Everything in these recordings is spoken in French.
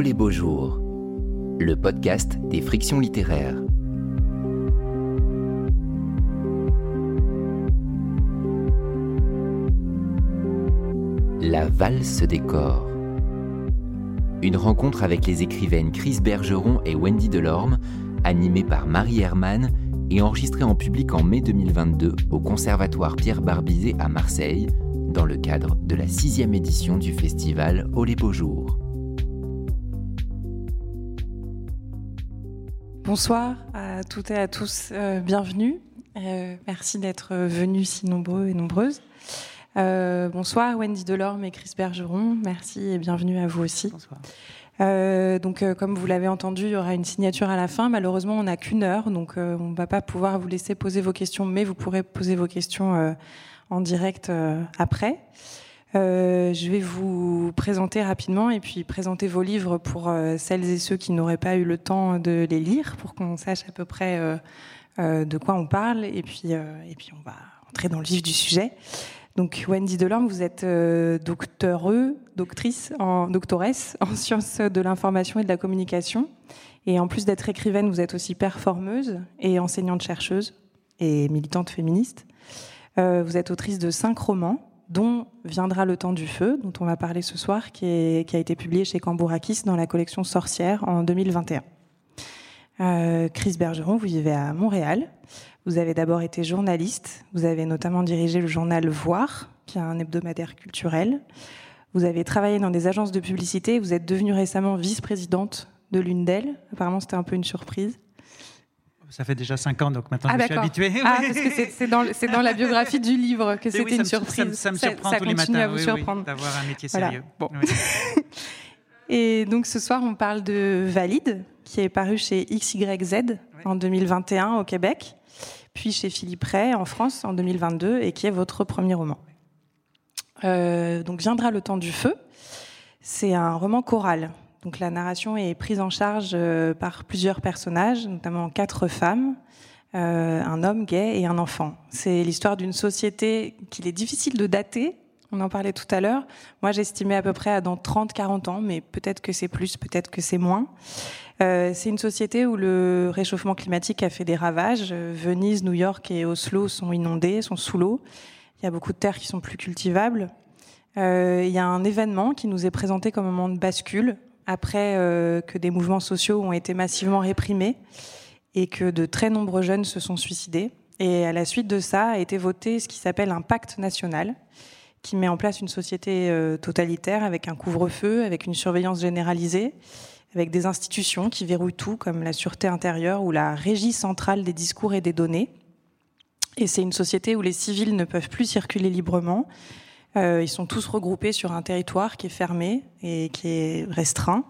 Les beaux jours, le podcast des frictions littéraires. La valse des corps. Une rencontre avec les écrivaines Chris Bergeron et Wendy Delorme, animée par Marie Hermann et enregistrée en public en mai 2022 au Conservatoire Pierre Barbizet à Marseille, dans le cadre de la sixième édition du festival Oh les beaux jours. Bonsoir à toutes et à tous, euh, bienvenue. Euh, merci d'être venus si nombreux et nombreuses. Euh, bonsoir Wendy Delorme et Chris Bergeron, merci et bienvenue à vous aussi. Bonsoir. donc, comme vous l'avez entendu, il y aura une signature à la fin. Malheureusement, on n'a qu'une heure, donc on ne va pas pouvoir vous laisser poser vos questions, mais vous pourrez poser vos questions en direct après. Euh, je vais vous présenter rapidement et puis présenter vos livres pour euh, celles et ceux qui n'auraient pas eu le temps de les lire, pour qu'on sache à peu près euh, de quoi on parle. Et puis, et puis on va entrer dans le vif du sujet. Donc Wendy Delorme, vous êtes docteureux, doctrice, en, doctoresse en sciences de l'information et de la communication. Et en plus d'être écrivaine, vous êtes aussi performeuse et enseignante-chercheuse et militante féministe. vous êtes autrice de cinq romans, dont viendra Le Temps du Feu, dont on va parler ce soir, qui, a été publié chez Cambourakis dans la collection Sorcière en 2021. Euh, Chris Bergeron, vous vivez à Montréal. Vous avez d'abord été journaliste. Vous avez notamment dirigé le journal Voir, qui est un hebdomadaire culturel. Vous avez travaillé dans des agences de publicité. Vous êtes devenue récemment vice-présidente de l'une d'elles. Apparemment, c'était un peu une surprise. Ça fait déjà cinq ans, donc maintenant ah, je suis habitué. Ah, parce que c'est dans, dans, la biographie du livre que c'était une surprise. Ça, me surprend tous les matins à vous surprendre. d'avoir un métier sérieux. Bon. Et donc ce soir, on parle de Valide, qui est paru chez XYZ en 2021 au Québec, puis chez Philippe Ray en France en 2022, et qui est votre premier roman. Euh, donc viendra le temps du feu. C'est un roman choral donc la narration est prise en charge euh, par plusieurs personnages, notamment quatre femmes, euh, un homme gay et un enfant. C'est l'histoire d'une société qu'il est difficile de dater. On en parlait tout à l'heure. Moi, j'estimais à peu près à dans 30-40 ans, mais peut-être que c'est plus, peut-être que c'est moins. Euh, c'est une société où le réchauffement climatique a fait des ravages. Venise, New York et Oslo sont inondés, sont sous l'eau. Il y a beaucoup de terres qui sont plus cultivables. il y a un événement qui nous est présenté comme un moment de bascule après euh, que des mouvements sociaux ont été massivement réprimés et que de très nombreux jeunes se sont suicidés. Et à la suite de ça a été voté ce qui s'appelle un pacte national qui met en place une société euh, totalitaire avec un couvre-feu, avec une surveillance généralisée, avec des institutions qui verrouillent tout, comme la sûreté intérieure ou la régie centrale des discours et des données. Et c'est une société où les civils ne peuvent plus circuler librement, euh, ils sont tous regroupés sur un territoire qui est fermé et qui est restreint.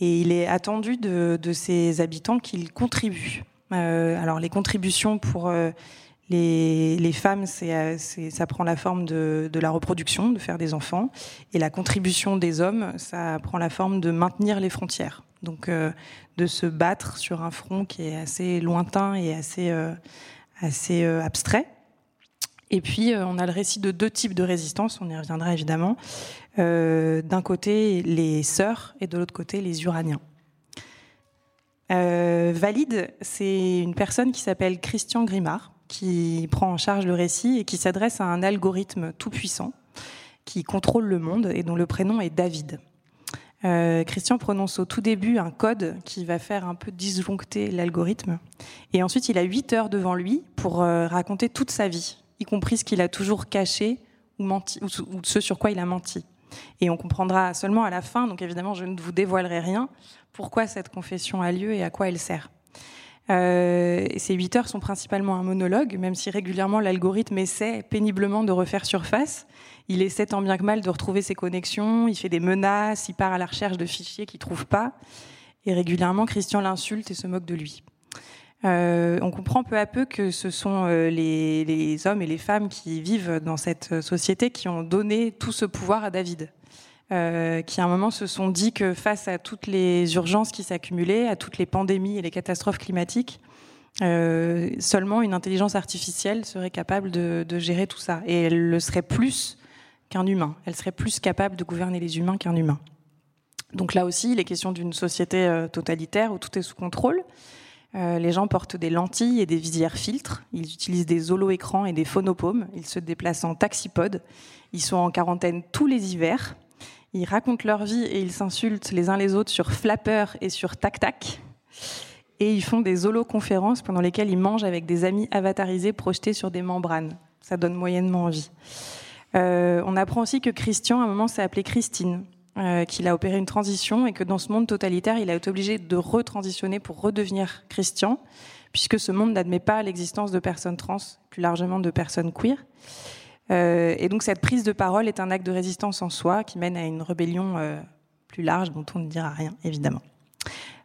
Et il est attendu de, ces habitants qu'ils contribuent. Euh, alors les contributions pour euh, les, femmes, ça prend la forme de, de, la reproduction, de faire des enfants. Et la contribution des hommes, ça prend la forme de maintenir les frontières. Donc de se battre sur un front qui est assez lointain et assez, assez abstrait. Et puis, euh, on a le récit de deux types de résistance, on y reviendra évidemment. Euh, D'un côté, les sœurs, et de l'autre côté, les uraniens. Euh, Valide, c'est une personne qui s'appelle Christian Grimard, qui prend en charge le récit et qui s'adresse à un algorithme tout-puissant qui contrôle le monde et dont le prénom est David. Christian prononce au tout début un code qui va faire un peu disjoncter l'algorithme. Et ensuite, il a huit heures devant lui pour raconter toute sa vie y compris ce qu'il a toujours caché ou, menti, ou, ce sur quoi il a menti. Et on comprendra seulement à la fin, donc évidemment je ne vous dévoilerai rien, pourquoi cette confession a lieu et à quoi elle sert. Euh, ces huit heures sont principalement un monologue, même si régulièrement l'algorithme essaie péniblement de refaire surface. Il essaie tant bien que mal de retrouver ses connexions, il fait des menaces, il part à la recherche de fichiers qu'il trouve pas. Et régulièrement, Christian l'insulte et se moque de lui. Euh, on comprend peu à peu que ce sont euh, les, hommes et les femmes qui vivent dans cette société qui ont donné tout ce pouvoir à David. Euh, qui à un moment se sont dit que face à toutes les urgences qui s'accumulaient, à toutes les pandémies et les catastrophes climatiques, seulement une intelligence artificielle serait capable de, de, gérer tout ça. Et elle le serait plus qu'un humain. Elle serait plus capable de gouverner les humains qu'un humain. Donc là aussi, il est question d'une société euh, totalitaire où tout est sous contrôle. Euh, les gens portent des lentilles et des visières filtres. Ils utilisent des holo-écrans et des phonopomes. Ils se déplacent en taxipode. Ils sont en quarantaine tous les hivers. Ils racontent leur vie et ils s'insultent les uns les autres sur Flapper et sur Tac Tac. Et ils font des holo-conférences pendant lesquelles ils mangent avec des amis avatarisés projetés sur des membranes. Ça donne moyennement envie. Euh, on apprend aussi que Christian, à un moment, s'est appelé Christine. Euh, qu'il a opéré une transition et que dans ce monde totalitaire, il a été obligé de retransitionner pour redevenir Christian, puisque ce monde n'admet pas l'existence de personnes trans, plus largement de personnes queer. Euh, et donc cette prise de parole est un acte de résistance en soi qui mène à une rébellion euh, plus large dont on ne dira rien, évidemment.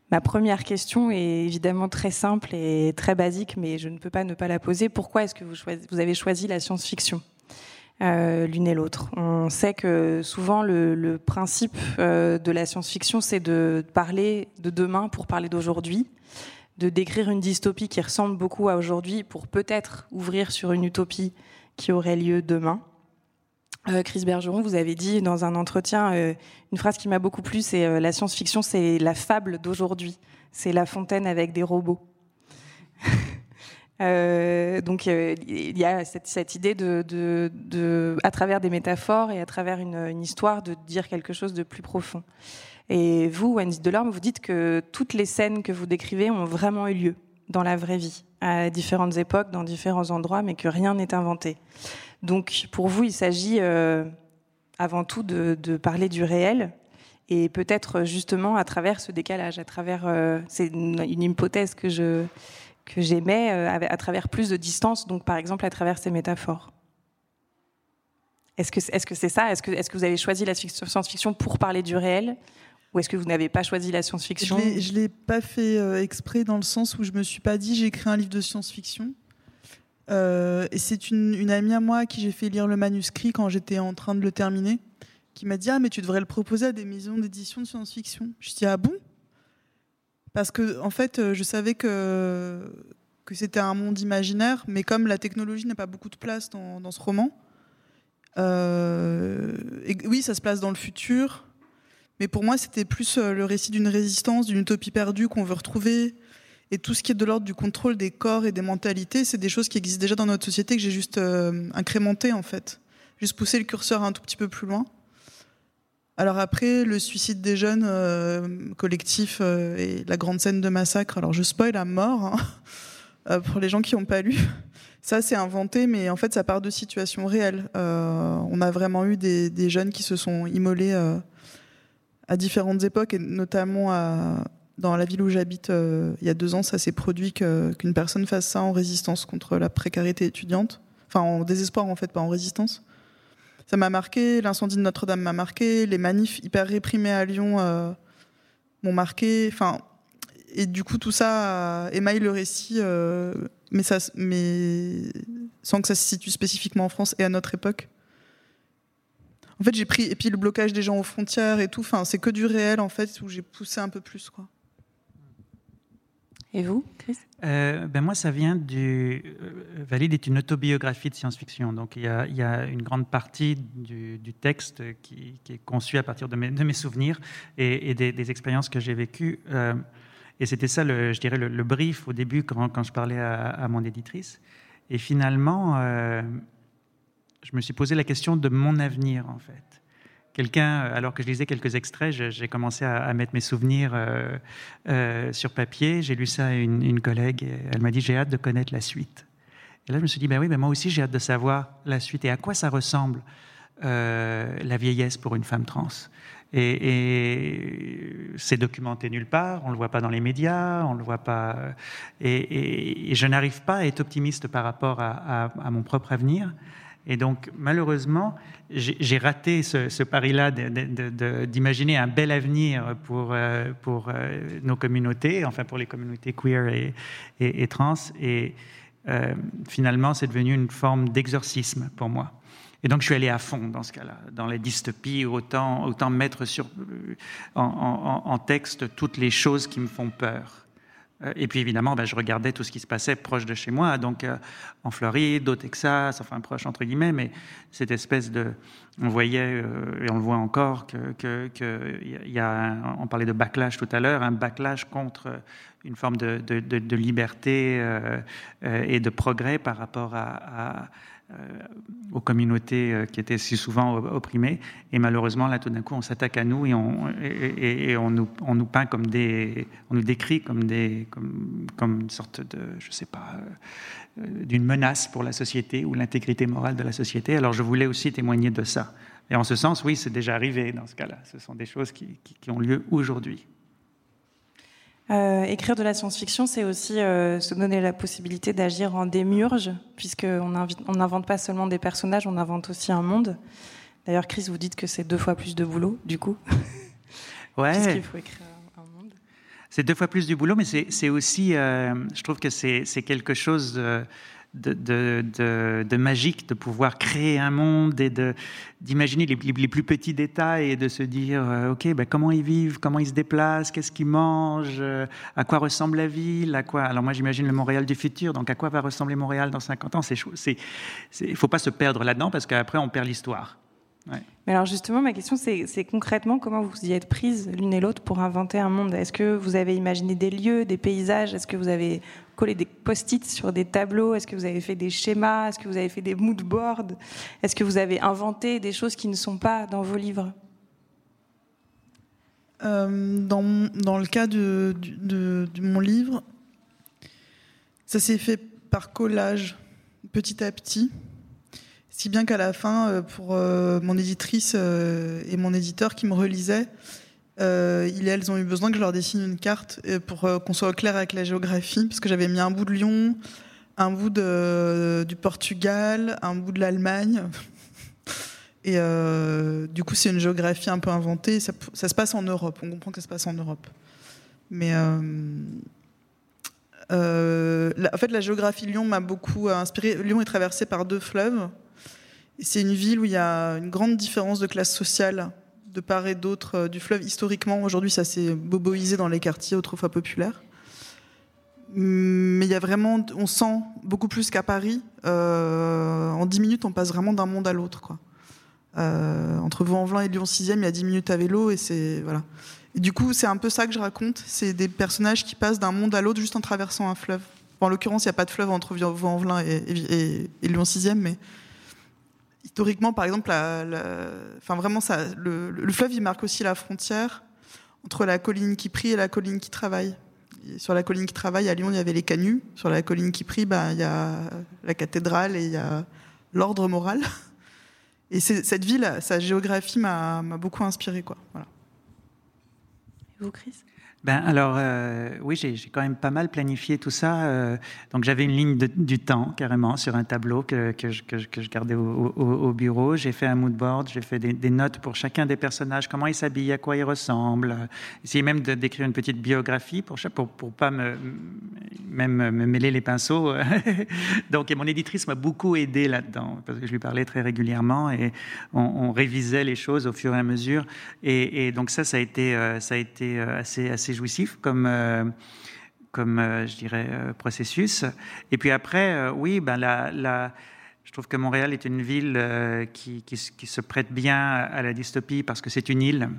Ma première question est évidemment très simple et très basique, mais je ne peux pas ne pas la poser. Pourquoi est-ce que vous, vous avez choisi la science-fiction? Euh, l'une et l'autre. On sait que souvent le, principe euh, de la science-fiction, c'est de parler de demain pour parler d'aujourd'hui, de décrire une dystopie qui ressemble beaucoup à aujourd'hui pour peut-être ouvrir sur une utopie qui aurait lieu demain. Euh, Chris Bergeron, vous avez dit dans un entretien une phrase qui m'a beaucoup plu, c'est la science-fiction, c'est la fable d'aujourd'hui, c'est La Fontaine avec des robots. Euh, donc euh, il y a cette, idée de, à travers des métaphores et à travers une, histoire, de dire quelque chose de plus profond. Et vous, Wendy Delorme, vous dites que toutes les scènes que vous décrivez ont vraiment eu lieu dans la vraie vie, à différentes époques, dans différents endroits, mais que rien n'est inventé. Donc pour vous, il s'agit euh, avant tout de, parler du réel et peut-être justement à travers ce décalage, à travers, c'est une hypothèse que je que j'aimais euh, à travers plus de distance, donc par exemple à travers ces métaphores. Est-ce que c'est -ce c'est ça? Est-ce que, vous avez choisi la science-fiction pour parler du réel? Ou est-ce que vous n'avez pas choisi la science-fiction? Je ne l'ai pas fait euh, exprès dans le sens où je me suis pas dit j'ai écrit un livre de science-fiction. Euh, et c'est une, une, amie à moi qui j'ai fait lire le manuscrit quand j'étais en train de le terminer, qui m'a dit ah mais tu devrais le proposer à des maisons d'édition de science-fiction. Je dis ah bon? Parce que en fait, euh, je savais que que c'était un monde imaginaire, mais comme la technologie n'a pas beaucoup de place dans, ce roman, euh, oui, ça se place dans le futur, mais pour moi, c'était plus euh, le récit d'une résistance, d'une utopie perdue qu'on veut retrouver. Et tout ce qui est de l'ordre du contrôle des corps et des mentalités, c'est des choses qui existent déjà dans notre société que j'ai juste incrémenté en fait. Juste poussé le curseur un tout petit peu plus loin. Alors après, le suicide des jeunes euh, collectif euh, et la grande scène de massacre. Alors je spoil à mort hein, euh, pour les gens qui n'ont pas lu. Ça c'est inventé, mais en fait ça part de situations réelles. on a vraiment eu des, jeunes qui se sont immolés à différentes époques, et notamment dans la ville où j'habite. il y a deux ans, ça s'est produit qu'une personne fasse ça en résistance contre la précarité étudiante. Enfin en désespoir en fait, pas en résistance ça m'a marqué. L'incendie de Notre-Dame m'a marqué. Les manifs hyper réprimés à Lyon euh, m'ont marqué. Enfin, et du coup, tout ça émaille le récit, euh, mais, sans que ça se situe spécifiquement en France et à notre époque. En fait, j'ai pris et puis le blocage des gens aux frontières et tout. C'est que du réel en fait où j'ai poussé un peu plus, quoi. Et vous, Chris? Euh, ben Moi, ça vient du. Euh, Valide est une autobiographie de science-fiction. Donc, il y, a, une grande partie du, texte qui, est conçu à partir de mes, souvenirs et, des, expériences que j'ai vécues. Euh, et c'était ça, je dirais, le, brief au début quand, je parlais à, mon éditrice. Et finalement, je me suis posé la question de mon avenir, en fait quelqu'un, euh, alors que je lisais quelques extraits, j'ai commencé à, mettre mes souvenirs euh, euh, sur papier. J'ai lu ça à une, collègue elle m'a dit J'ai hâte de connaître la suite. Et là, je me suis dit Ben oui, mais moi aussi, j'ai hâte de savoir la suite et à quoi ça ressemble la vieillesse pour une femme trans. Et, c'est documenté nulle part, on ne le voit pas dans les médias, on le voit pas. Et, je n'arrive pas à être optimiste par rapport à mon propre avenir. Et donc, malheureusement, j'ai raté ce, pari-là d'imaginer un bel avenir pour, euh, euh, nos communautés, enfin pour les communautés queer et, trans. Et euh, finalement, c'est devenu une forme d'exorcisme pour moi. Et donc, je suis allé à fond dans ce cas-là, dans les dystopies, autant, mettre en, texte toutes les choses qui me font peur. Euh, et puis évidemment, ben, je regardais tout ce qui se passait proche de chez moi, donc euh, en Floride, au Texas, enfin proche entre guillemets, mais cette espèce de, on voyait euh, et on le voit encore que, que, y a, on parlait de backlash tout à l'heure, un backlash contre une forme de, de, liberté et de progrès par rapport à aux communautés euh, qui étaient si souvent opprimées. Et malheureusement, là, tout d'un coup, on s'attaque à nous et on, nous, nous, peint comme des, on nous décrit comme des, comme, une sorte de, je sais pas, euh, d'une menace pour la société ou l'intégrité morale de la société. Alors, je voulais aussi témoigner de ça. Et en ce sens, oui, c'est déjà arrivé dans ce cas-là. Ce sont des choses qui ont lieu aujourd'hui. Euh, écrire de la science-fiction, c'est aussi euh, se donner la possibilité d'agir en démurge, puisqu'on n'invente pas seulement des personnages, on invente aussi un monde. D'ailleurs, Chris, vous dites que c'est deux fois plus de boulot, du coup. Ouais. Puisqu'il faut écrire un monde. C'est deux fois plus du boulot, mais c'est aussi, euh, je trouve que c'est quelque chose de, de, magique de pouvoir créer un monde et d'imaginer les, les, plus petits détails et de se dire, euh, OK, ben, comment ils vivent, comment ils se déplacent, qu'est-ce qu'ils mangent, euh, à quoi ressemble la ville, à quoi... Alors moi j'imagine le Montréal du futur, donc à quoi va ressembler Montréal dans 50 ans Il ne faut pas se perdre là-dedans parce qu'après on perd l'histoire. Mais alors justement, ma question, c'est concrètement comment vous y êtes prises l'une et l'autre pour inventer un monde? Est-ce que vous avez imaginé des lieux, des paysages? Est-ce que vous avez collé des post-it sur des tableaux? Est-ce que vous avez fait des schémas? Est-ce que vous avez fait des mood boards? Est-ce que vous avez inventé des choses qui ne sont pas dans vos livres? Euh, dans, dans, le cas de, de, de mon livre, ça s'est fait par collage, petit à petit. Si bien qu'à la fin, euh, pour euh, mon éditrice euh, et mon éditeur qui me relisaient, ils elles ont eu besoin que je leur dessine une carte pour qu'on soit clair avec la géographie, parce que j'avais mis un bout de Lyon, un bout du Portugal, un bout de l'Allemagne. Et du coup, c'est une géographie un peu inventée. Ça, se passe en Europe. On comprend que ça se passe en Europe. Mais en fait, la géographie de Lyon m'a beaucoup inspiré. Lyon est traversé par deux fleuves. C'est une ville où il y a une grande différence de classe sociale de part et d'autre euh, du fleuve. Historiquement, aujourd'hui, ça s'est boboisé dans les quartiers autrefois populaires. Mais il y a vraiment, on sent beaucoup plus qu'à Paris. Euh, en 10 minutes, on passe vraiment d'un monde à l'autre. Euh, entre Vaux-en-Velin et Lyon 6e, il y a 10 minutes à vélo et c'est voilà. Et du coup, c'est un peu ça que je raconte. C'est des personnages qui passent d'un monde à l'autre juste en traversant un fleuve. en l'occurrence, il n'y a pas de fleuve entre Vaux-en-Velin et, Lyon 6e, mais historiquement, par exemple, enfin vraiment, le, fleuve, il marque aussi la frontière entre la colline qui prie et la colline qui travaille. sur la colline qui travaille, à Lyon, il y avait les canuts. Sur la colline qui prie, ben, il y a la cathédrale et il y a l'ordre moral. Et cette ville, sa géographie m'a beaucoup inspiré. Et vous, Chris? Ben alors euh, oui, j'ai quand même pas mal planifié tout ça. Euh, donc j'avais une ligne du temps carrément sur un tableau que, que, je, que, je, gardais au, au, bureau. J'ai fait un mood board, j'ai fait des, notes pour chacun des personnages, comment ils s'habillent, à quoi ils ressemblent. Essayé même d'écrire une petite biographie pour pour, pour pas me même me mêler les pinceaux. donc mon éditrice m'a beaucoup aidé là-dedans parce que je lui parlais très régulièrement et on, on, révisait les choses au fur et à mesure. Et, et donc ça, ça a été euh, ça a été assez assez jouissif comme, euh, comme euh, je dirais, euh, processus. Et puis après, oui, ben la, je trouve que Montréal est une ville qui, qui, se prête bien à la dystopie parce que c'est une île.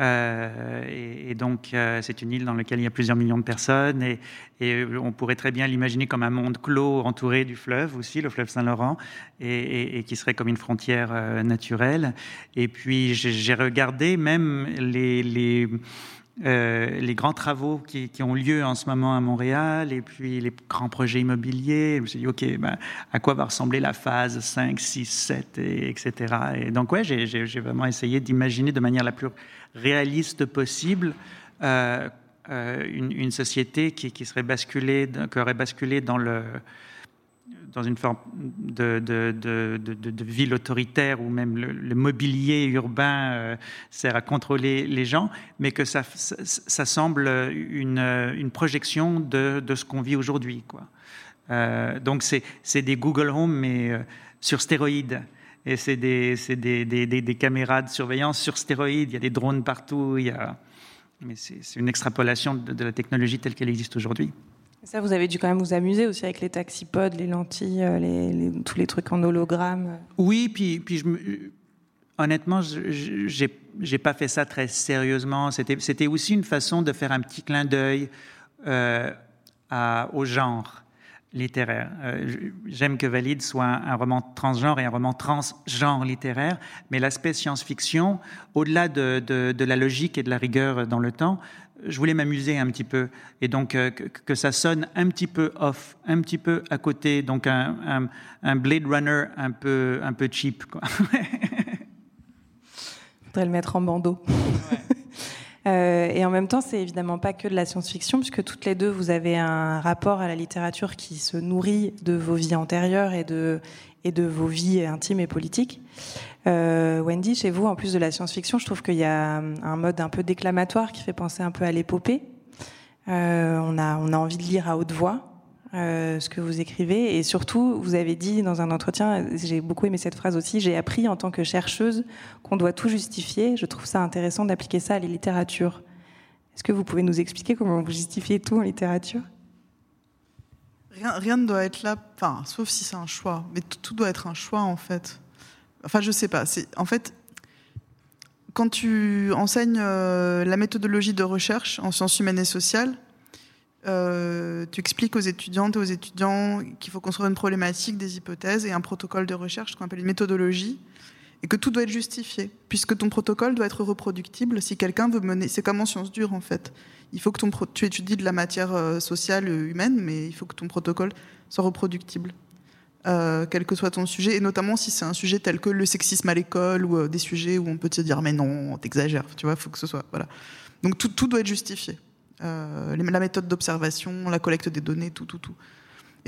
et, donc, c'est une île dans laquelle il y a plusieurs millions de personnes, et, on pourrait très bien l'imaginer comme un monde clos entouré du fleuve aussi, le fleuve Saint-Laurent, et, qui serait comme une frontière naturelle. Et puis, j'ai regardé même les euh, les grands travaux qui, ont lieu en ce moment à Montréal et puis les grands projets immobiliers. Je me suis dit, OK, ben, à quoi va ressembler la phase 5, 6, 7, et, etc. Et donc, ouais, j'ai vraiment essayé d'imaginer de manière la plus réaliste possible euh, euh, une, société qui, qui, serait basculée, qui aurait basculé dans le dans une forme de, ville autoritaire où même le, mobilier urbain euh, sert à contrôler les gens, mais que ça, semble une, projection de, ce qu'on vit aujourd'hui. Euh, donc c'est des Google Home, mais euh, sur stéroïdes. Et c'est des, caméras de surveillance sur stéroïdes. Il y a des drones partout. Mais c'est une extrapolation de, la technologie telle qu'elle existe aujourd'hui. Ça, vous avez dû quand même vous amuser aussi avec les taxipodes, les lentilles, les, tous les trucs en hologramme. Oui, puis, puis je honnêtement, je n'ai pas fait ça très sérieusement. C'était aussi une façon de faire un petit clin d'œil euh, au genre littéraire. Euh, j'aime que Valide soit un, roman transgenre et un roman transgenre littéraire, mais l'aspect science-fiction, au-delà de, la logique et de la rigueur dans le temps, je voulais m'amuser un petit peu et donc euh, que, ça sonne un petit peu off, un petit peu à côté, donc un, Blade Runner un peu, un peu cheap. Quoi. Faudrait le mettre en bandeau. Euh, et en même temps, c'est évidemment pas que de la science-fiction, puisque toutes les deux, vous avez un rapport à la littérature qui se nourrit de vos vies antérieures et de, et de vos vies intimes et politiques. Euh, Wendy, chez vous, en plus de la science-fiction, je trouve qu'il y a un mode un peu déclamatoire qui fait penser un peu à l'épopée. Euh, on, a, on a envie de lire à haute voix. Euh, ce que vous écrivez. Et surtout, vous avez dit dans un entretien, j'ai beaucoup aimé cette phrase aussi, j'ai appris en tant que chercheuse qu'on doit tout justifier. Je trouve ça intéressant d'appliquer ça à la littérature. Est-ce que vous pouvez nous expliquer comment vous justifiez tout en littérature? Rien, ne doit être là, enfin, sauf si c'est un choix. Mais tout, doit être un choix, en fait. Enfin, je sais pas. En fait, quand tu enseignes euh, la méthodologie de recherche en sciences humaines et sociales, euh, tu expliques aux étudiantes et aux étudiants qu'il faut construire une problématique, des hypothèses et un protocole de recherche, qu'on appelle une méthodologie, et que tout doit être justifié, puisque ton protocole doit être reproductible. Si quelqu'un veut mener, c'est comme en sciences dures en fait. Il faut que tu étudies de la matière euh, sociale humaine, mais il faut que ton protocole soit reproductible, euh, quel que soit ton sujet, et notamment si c'est un sujet tel que le sexisme à l'école ou des sujets où on peut te dire mais non, t'exagères, tu vois, il faut que ce soit voilà. Donc tout, doit être justifié. Euh, la méthode d'observation, la collecte des données, tout, tout, tout.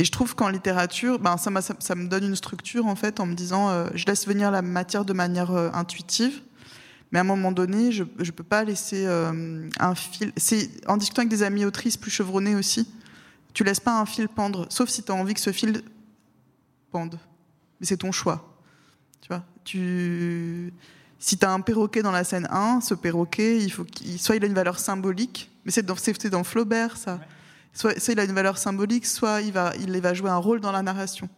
Et je trouve qu'en littérature, ben, ça, me donne une structure en fait en me disant, euh, je laisse venir la matière de manière euh, intuitive, mais à un moment donné, je ne peux pas laisser un fil. C'est en discutant avec des amis autrices plus chevronnées aussi, tu laisses pas un fil pendre, sauf si tu as envie que ce fil pende. Mais c'est ton choix. Tu vois, tu si tu as un perroquet dans la scène 1, ce perroquet, il faut qu'il, soit il a une valeur symbolique, mais c'est dans, dans Flaubert, ça. Soit, il a une valeur symbolique, soit il va, il va jouer un rôle dans la narration.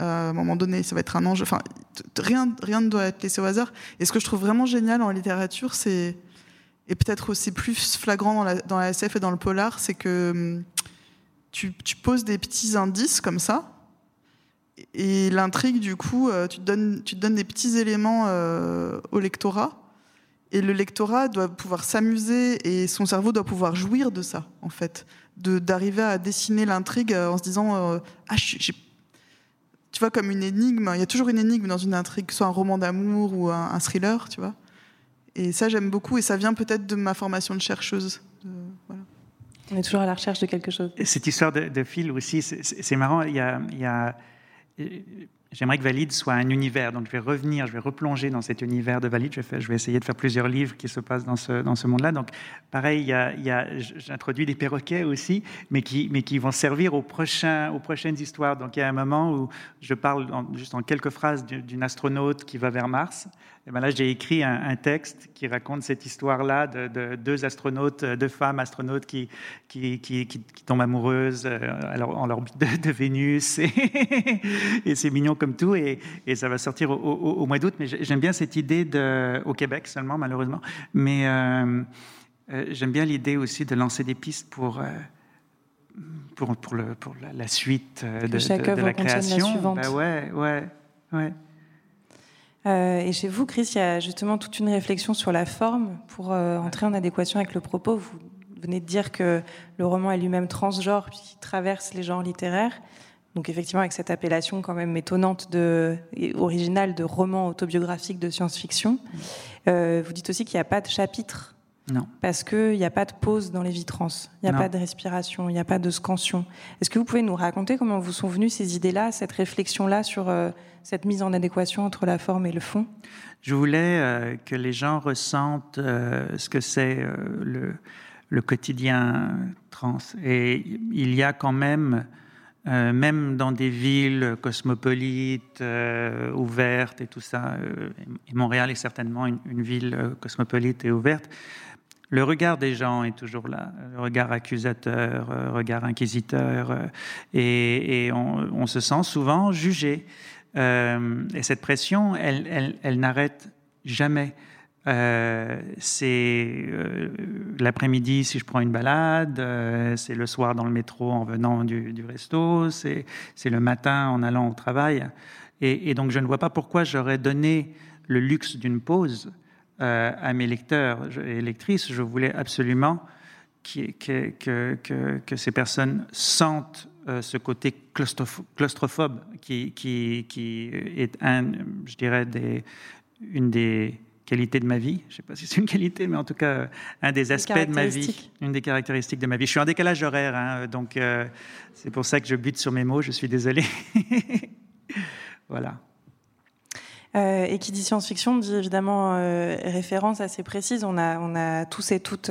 Euh, à un moment donné, ça va être un enjeu. Enfin, rien, rien ne doit être laissé au hasard. Et ce que je trouve vraiment génial en littérature, c'est et peut-être aussi plus flagrant dans la, dans la SF et dans le polar, c'est que hum, tu, tu, poses des petits indices comme ça, et l'intrigue, du coup, euh, tu te, donnes, tu donnes des petits éléments euh, au lectorat. Et le lectorat doit pouvoir s'amuser et son cerveau doit pouvoir jouir de ça, en fait. D'arriver à dessiner l'intrigue euh, en se disant Ah, tu vois, comme une énigme. Il y a toujours une énigme dans une intrigue, soit un roman d'amour ou un, thriller, tu vois. Et ça, j'aime beaucoup. Et ça vient peut-être de ma formation de chercheuse. On est toujours à la recherche de quelque chose. Cette histoire de, de fil aussi, c'est marrant. Il y a, il y a J'aimerais que Valide soit un univers, donc je vais revenir, je vais replonger dans cet univers de Valide. Je vais, essayer de faire plusieurs livres qui se passent dans ce, dans ce monde-là. Donc, pareil, j'introduis des perroquets aussi, mais qui, mais qui vont servir aux, aux prochaines histoires. Donc, il y a un moment où je parle juste en quelques phrases d'une astronaute qui va vers Mars. Et ben là, j'ai écrit un, texte qui raconte cette histoire-là de, deux astronautes, deux femmes astronautes qui, qui, qui, qui tombent amoureuses euh, en l'orbite de, de, Vénus. Et, et c'est mignon comme tout. Et, et ça va sortir au, mois d'août. Mais j'aime bien cette idée de, au Québec seulement, malheureusement. Mais euh, euh, j'aime bien l'idée aussi de lancer des pistes pour. pour, pour, le, pour la, suite de, de, la création. La ben ouais, ouais, ouais. Euh, et chez vous, Chris, il y a justement toute une réflexion sur la forme pour euh, entrer en adéquation avec le propos. Vous venez de dire que le roman est lui-même transgenre puisqu'il traverse les genres littéraires. Donc effectivement, avec cette appellation quand même étonnante de, et originale de roman autobiographique de science-fiction. Euh, vous dites aussi qu'il n'y a pas de chapitre non. Parce qu'il n'y a pas de pause dans les vies trans, il n'y a pas de respiration, il n'y a pas de scansion. Est-ce que vous pouvez nous raconter comment vous sont venues ces idées-là, cette réflexion-là sur euh, cette mise en adéquation entre la forme et le fond? Je voulais euh, que les gens ressentent euh, ce que c'est le, le, quotidien trans. Et il y a quand même, même dans des villes cosmopolites, ouvertes et tout ça, et Montréal est certainement une ville cosmopolite et ouverte, le regard des gens est toujours là, le regard accusateur, le regard inquisiteur, et, on, se sent souvent jugé. et cette pression, elle, n'arrête jamais. Euh, c'est euh, l'après-midi si je prends une balade, euh, c'est le soir dans le métro en venant du, resto, c'est le matin en allant au travail. Et, donc je ne vois pas pourquoi j'aurais donné le luxe d'une pause à mes lecteurs et lectrices. Je voulais absolument que, que, que, ces personnes sentent ce côté claustrophobe qui, qui, qui, est, un, je dirais, des, une des qualité de ma vie. Je ne sais pas si c'est une qualité, mais en tout cas, un des aspects de ma vie, une des caractéristiques de ma vie. Je suis en décalage horaire, hein, donc euh, c'est pour ça que je bute sur mes mots, je suis désolé. voilà. Euh, et qui dit science-fiction dit évidemment euh, référence assez précise. On a, tous et toutes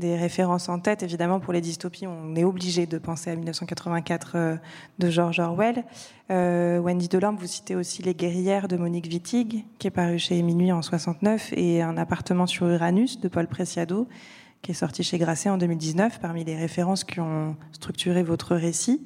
des références en tête. Évidemment, pour les dystopies, on est obligé de penser à 1984 euh, de George Orwell. Euh, Wendy Delorme, vous citez aussi Les guerrières de Monique Wittig, qui est paru chez Minuit en 69, et Un appartement sur Uranus de Paul Preciado, qui est sorti chez Grasset en 2019, parmi les références qui ont structuré votre récit.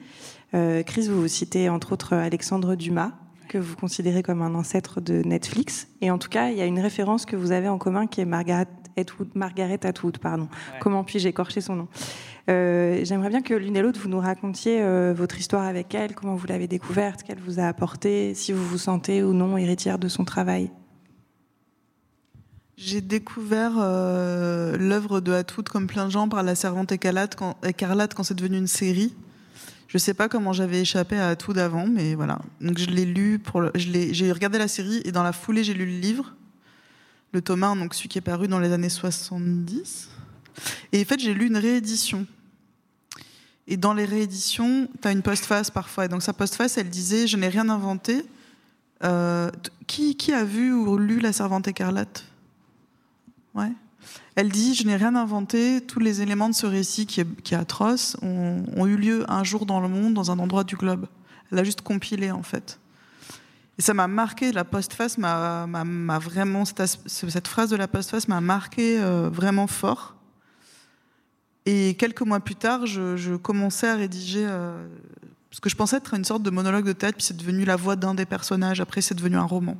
Euh, Chris, vous, vous citez entre autres Alexandre Dumas, que vous considérez comme un ancêtre de Netflix. Et en tout cas, il y a une référence que vous avez en commun qui est Margaret Atwood. Margaret Atwood pardon. Comment puis-je écorcher son nom? Euh, J'aimerais bien que l'une et l'autre, vous nous racontiez euh, votre histoire avec elle, comment vous l'avez découverte, qu'elle vous a apporté, si vous vous sentez ou non héritière de son travail. J'ai découvert euh, l'œuvre de Atwood comme plein de gens par La Servante écarlate quand, écarlate quand c'est devenu une série. Je sais pas comment j'avais échappé à tout d'avant, mais voilà. Donc je l'ai lu pour, j'ai regardé la série et dans la foulée j'ai lu le livre, le Thomas, donc celui qui est paru dans les années 70. Et en fait j'ai lu une réédition. Et dans les rééditions, tu as une postface parfois. Et donc sa postface, elle disait Je n'ai rien inventé. Euh, qui, qui, a vu ou lu La Servante écarlate? Ouais. Elle dit Je n'ai rien inventé, tous les éléments de ce récit qui est, atroce ont, eu lieu un jour dans le monde, dans un endroit du globe. Elle a juste compilé, en fait. Et ça m'a marqué, la postface m'a vraiment, cette, phrase de la postface m'a marqué euh, vraiment fort. Et quelques mois plus tard, je, commençais à rédiger euh, ce que je pensais être une sorte de monologue de tête, puis c'est devenu la voix d'un des personnages, après c'est devenu un roman.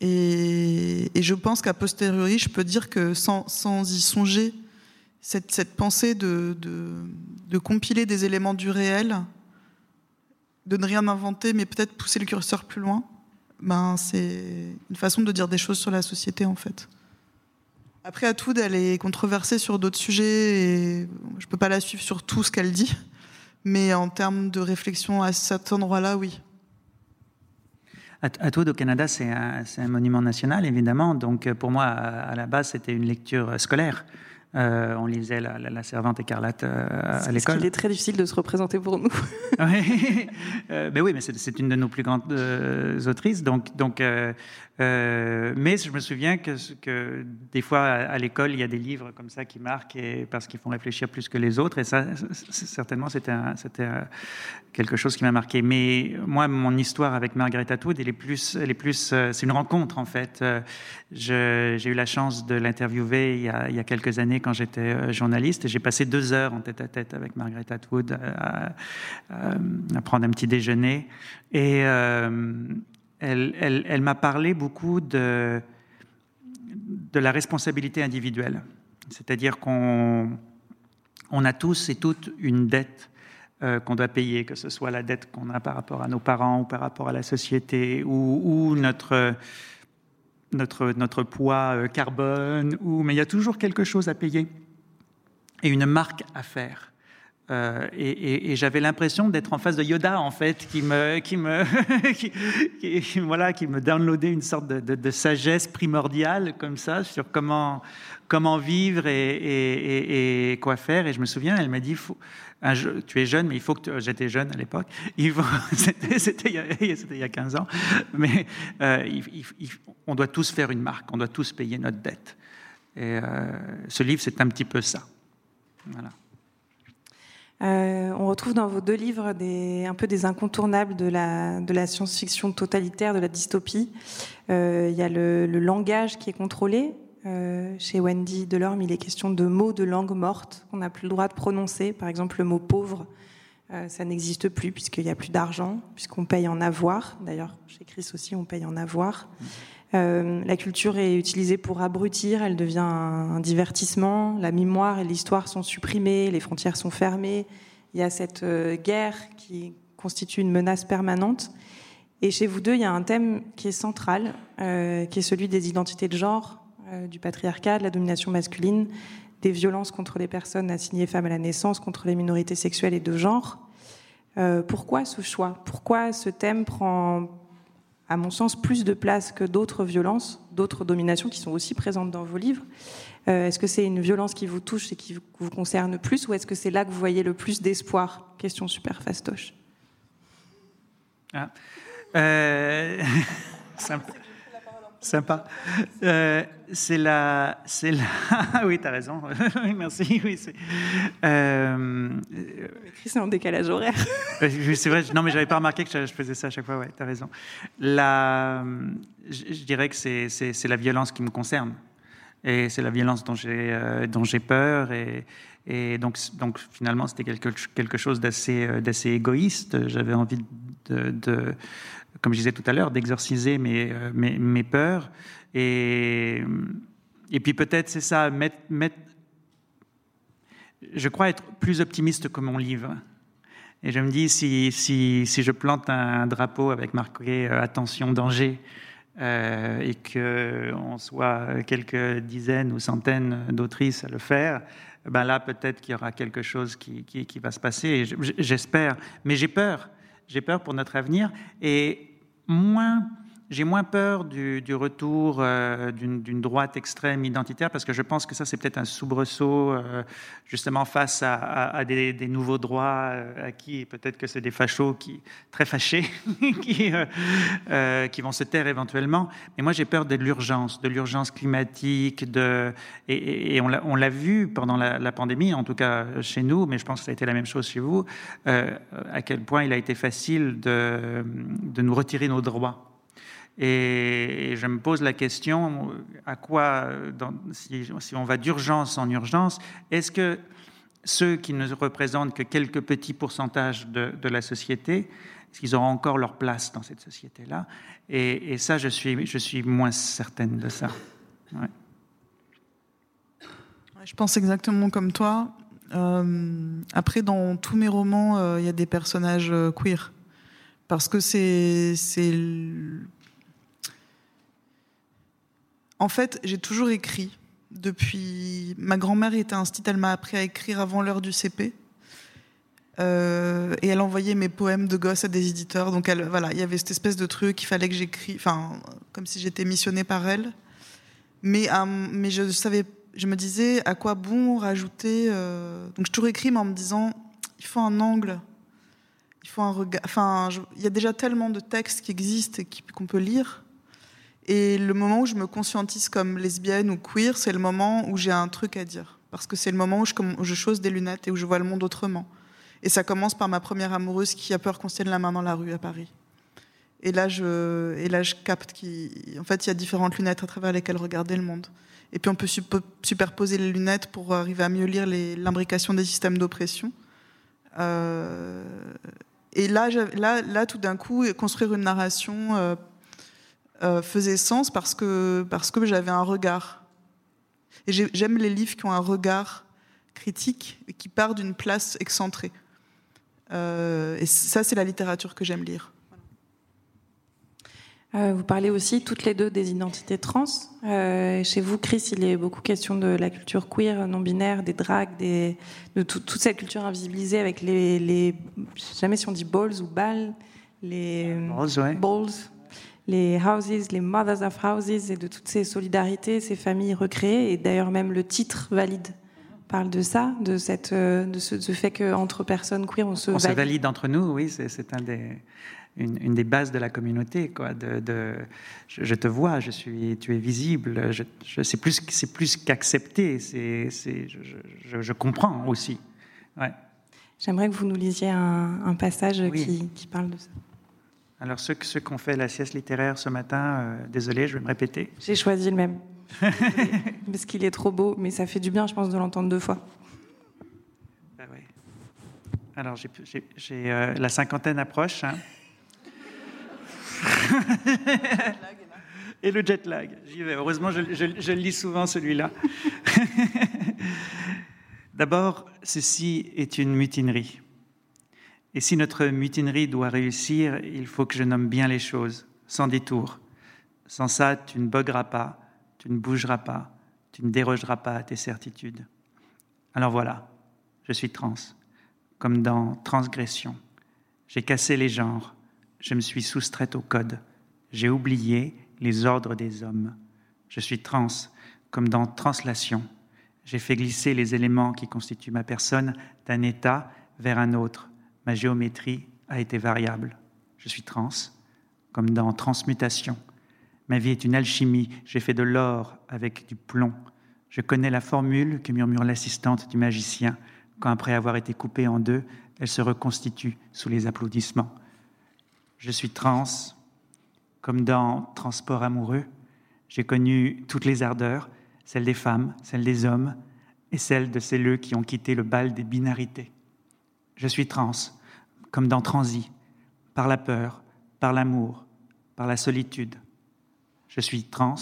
Et, je pense qu'à posteriori, je peux dire que sans, y songer, cette, pensée de, compiler des éléments du réel, de ne rien inventer, mais peut-être pousser le curseur plus loin, ben, c'est une façon de dire des choses sur la société, en fait. Après, Atoud, elle est controversée sur d'autres sujets, et je ne peux pas la suivre sur tout ce qu'elle dit, mais en termes de réflexion à cet endroit-là, oui. Atwood au Canada, c'est un, un, monument national, évidemment. Donc, pour moi, à la base, c'était une lecture scolaire. Euh, on lisait la, Servante écarlate euh, à l'école. Il est très difficile de se représenter pour nous. oui, euh, mais oui, mais c'est une de nos plus grandes autrices. Donc, donc mais je me souviens que, des fois à, l'école, il y a des livres comme ça qui marquent parce qu'ils font réfléchir plus que les autres. Et ça, certainement, c'était quelque chose qui m'a marqué. Mais moi, mon histoire avec Margaret Atwood, est plus, plus, c'est une rencontre en fait. J'ai eu la chance de l'interviewer il, y a quelques années quand j'étais euh, journaliste j'ai passé deux heures en tête à tête avec Margaret Atwood euh, à, prendre un petit déjeuner. Et euh, elle, m'a parlé beaucoup de, la responsabilité individuelle. C'est-à-dire qu'on on a tous et toutes une dette qu'on doit payer, que ce soit la dette qu'on a par rapport à nos parents ou par rapport à la société ou, notre poids euh, carbone, mais il y a toujours quelque chose à payer et une marque à faire. Euh, et, j'avais l'impression d'être en face de Yoda en fait, qui me, qui me, voilà, qui me downloadait une sorte de, sagesse primordiale comme ça sur comment, comment vivre et, quoi faire. Et je me souviens, elle m'a dit, tu es jeune, mais il faut que j'étais jeune à l'époque. C'était il, y a 15 ans, mais euh, on doit tous faire une marque, on doit tous payer notre dette. Et euh, ce livre, c'est un petit peu ça. Voilà. Euh, on retrouve dans vos deux livres un peu des incontournables de la, de la science-fiction totalitaire, de la dystopie. il y a le, langage qui est contrôlé, chez Wendy Delorme, il est question de mots de langue morte qu'on n'a plus le droit de prononcer. Par exemple, le mot pauvre, ça n'existe plus puisqu'il n'y a plus d'argent, puisqu'on paye en avoir. D'ailleurs, chez Chris aussi, on paye en avoir. Euh, la culture est utilisée pour abrutir, elle devient un, divertissement. La mémoire et l'histoire sont supprimées, les frontières sont fermées. Il y a cette euh, guerre qui constitue une menace permanente. Et chez vous deux, il y a un thème qui est central, euh, qui est celui des identités de genre, du patriarcat, de la domination masculine, des violences contre les personnes assignées femmes à la naissance, contre les minorités sexuelles et de genre. pourquoi ce choix? Pourquoi ce thème prend à mon sens, plus de place que d'autres violences, d'autres dominations qui sont aussi présentes dans vos livres. Euh, est-ce que c'est une violence qui vous touche et qui vous concerne plus, ou est-ce que c'est là que vous voyez le plus d'espoir? Question super fastoche. Ah. Euh... Sympa. Euh, c'est la, c'est la. oui, t'as raison. oui, merci. Oui, c'est. Euh... c'est en décalage horaire. c'est vrai. Non, mais j'avais pas remarqué que je faisais ça à chaque fois. Ouais, t'as raison. La, je, dirais que c'est, c'est, c'est la violence qui me concerne, et c'est la violence dont j'ai, euh, dont j'ai peur, et, et donc, donc finalement, c'était quelque, quelque chose d'assez, euh, d'assez égoïste. J'avais envie de, de comme je disais tout à l'heure, d'exorciser mes, euh, mes, mes, peurs. Et, et puis peut-être c'est ça, mettre, mettre, je crois être plus optimiste que mon livre. Et je me dis, si, si, si je plante un drapeau avec marqué euh, Attention, danger, euh, et qu'on soit quelques dizaines ou centaines d'autrices à le faire, ben là, peut-être qu'il y aura quelque chose qui, qui, qui va se passer. J'espère. Mais j'ai peur j'ai peur pour notre avenir et moins j'ai moins peur du, retour euh, d'une droite extrême identitaire parce que je pense que ça, c'est peut-être un soubresaut euh, justement face à, des, nouveaux droits euh, acquis. Peut-être que c'est des fachos très fâchés qui, qui vont se taire éventuellement. Mais moi, j'ai peur de l'urgence, de l'urgence climatique. Et, on l'a vu pendant la, pandémie, en tout cas chez nous, mais je pense que ça a été la même chose chez vous, à quel point il a été facile de nous retirer nos droits. Et je me pose la question, à quoi, si, on va d'urgence en urgence, est-ce que ceux qui ne représentent que quelques petits pourcentages de, la société, est-ce qu'ils auront encore leur place dans cette société-là? Et, ça, je suis, je suis moins certaine de ça. Je pense exactement comme toi. Euh, après, dans tous mes romans, euh, il y a des personnages euh, queer. Parce que c'est en fait, j'ai toujours écrit. Depuis. Ma grand-mère était institut, elle m'a appris à écrire avant l'heure du CP. Euh, et elle envoyait mes poèmes de gosse à des éditeurs. Donc voilà, il y avait cette espèce de truc, il fallait que j'écris, enfin, comme si j'étais missionnée par elle. Mais, euh, mais je savais, je me disais à quoi bon rajouter. Euh, donc je toujours écrit, mais en me disant, il faut un angle, il faut un regard. Enfin, il y a déjà tellement de textes qui existent et qu'on peut lire et le moment où je me conscientise comme lesbienne ou queer, c'est le moment où j'ai un truc à dire. Parce que c'est le moment où je, chose des lunettes et où je vois le monde autrement. Et ça commence par ma première amoureuse qui a peur qu'on se tienne la main dans la rue à Paris. Et là, je, et là, je capte qu'en fait, il y a différentes lunettes à travers lesquelles regarder le monde. Et puis, on peut superposer les lunettes pour arriver à mieux lire l'imbrication des systèmes d'oppression. Euh, et là, là, là, tout d'un coup, construire une narration euh, euh, faisait sens parce que, parce que j'avais un regard. Et j'aime les livres qui ont un regard critique et qui part d'une place excentrée. Euh, et ça, c'est la littérature que j'aime lire. Euh, vous parlez aussi toutes les deux des identités trans. chez vous, Chris, il est beaucoup question de la culture queer, non-binaire, des drags, des, de toute cette culture invisibilisée avec les, les, jamais si on dit balls ou balles, les balls, balls les houses, les mothers of houses et de toutes ces solidarités, ces familles recréées. Et d'ailleurs, même le titre valide parle de ça, de, cette, euh, de ce, fait qu'entre personnes queer, on se on valide. se valide entre nous, oui, c'est un des, une, des bases de la communauté. Quoi, de, de je, te vois, je suis, tu es visible. Je, c'est plus, plus qu'accepter, c'est, je, je, comprends aussi. Ouais. J'aimerais que vous nous lisiez un, un passage qui, qui parle de ça. Alors, ceux, ceux qui ont fait la sieste littéraire ce matin, euh, désolé, je vais me répéter. J'ai choisi le même. parce qu'il est trop beau, mais ça fait du bien, je pense, de l'entendre deux fois. Bah Alors, j'ai, euh, la cinquantaine approche. Hein. Et le jet lag, j'y vais. Heureusement, je, je lis souvent celui-là. D'abord, ceci est une mutinerie. Et si notre mutinerie doit réussir, il faut que je nomme bien les choses, sans détour. Sans ça, tu ne bogueras pas, tu ne bougeras pas, tu ne dérogeras pas à tes certitudes. Alors voilà, je suis trans, comme dans transgression. J'ai cassé les genres, je me suis soustraite au code, j'ai oublié les ordres des hommes. Je suis trans, comme dans translation. J'ai fait glisser les éléments qui constituent ma personne d'un état vers un autre. Ma géométrie a été variable. Je suis trans, comme dans transmutation. Ma vie est une alchimie. J'ai fait de l'or avec du plomb. Je connais la formule que murmure l'assistante du magicien quand, après avoir été coupée en deux, elle se reconstitue sous les applaudissements. Je suis trans, comme dans Transport amoureux. J'ai connu toutes les ardeurs, celle des femmes, celle des hommes et celle de celles qui ont quitté le bal des binarités. Je suis trans, comme dans Transi, par la peur, par l'amour, par la solitude. Je suis trans,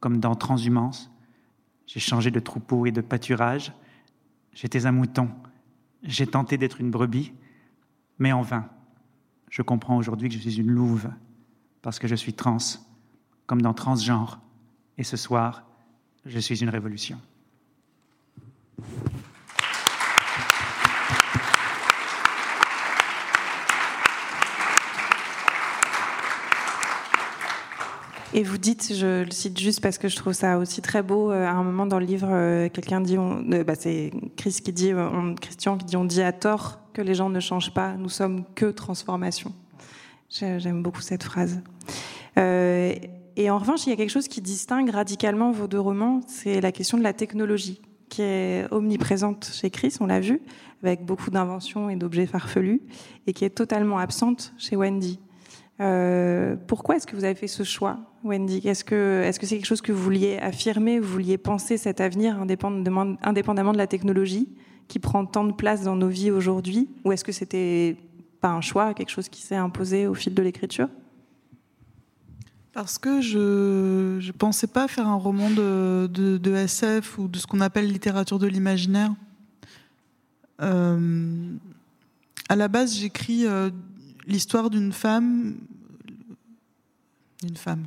comme dans Transhumance. J'ai changé de troupeau et de pâturage. J'étais un mouton. J'ai tenté d'être une brebis, mais en vain. Je comprends aujourd'hui que je suis une louve, parce que je suis trans, comme dans transgenre. Et ce soir, je suis une révolution. Et vous dites, je le cite juste parce que je trouve ça aussi très beau, euh, à un moment dans le livre, euh, quelqu'un dit, euh, bah c'est Chris qui dit, Christian qui dit, on dit à tort que les gens ne changent pas, nous sommes que transformation. J'aime beaucoup cette phrase. Et en revanche, il y a quelque chose qui distingue radicalement vos deux romans, c'est la question de la technologie, qui est omniprésente chez Chris, on l'a vu, avec beaucoup d'inventions et d'objets farfelus, et qui est totalement absente chez Wendy. Euh, pourquoi est-ce que vous avez fait ce choix, Wendy? Est-ce que est-ce que c'est quelque chose que vous vouliez affirmer, vous vouliez penser cet avenir indépendamment, de la technologie qui prend tant de place dans nos vies aujourd'hui, ou est-ce que c'était pas un choix, quelque chose qui s'est imposé au fil de l'écriture? Parce que je ne pensais pas faire un roman de, de, SF ou de ce qu'on appelle littérature de l'imaginaire. Euh, à la base, j'écris euh, l'histoire d'une femme. D'une femme.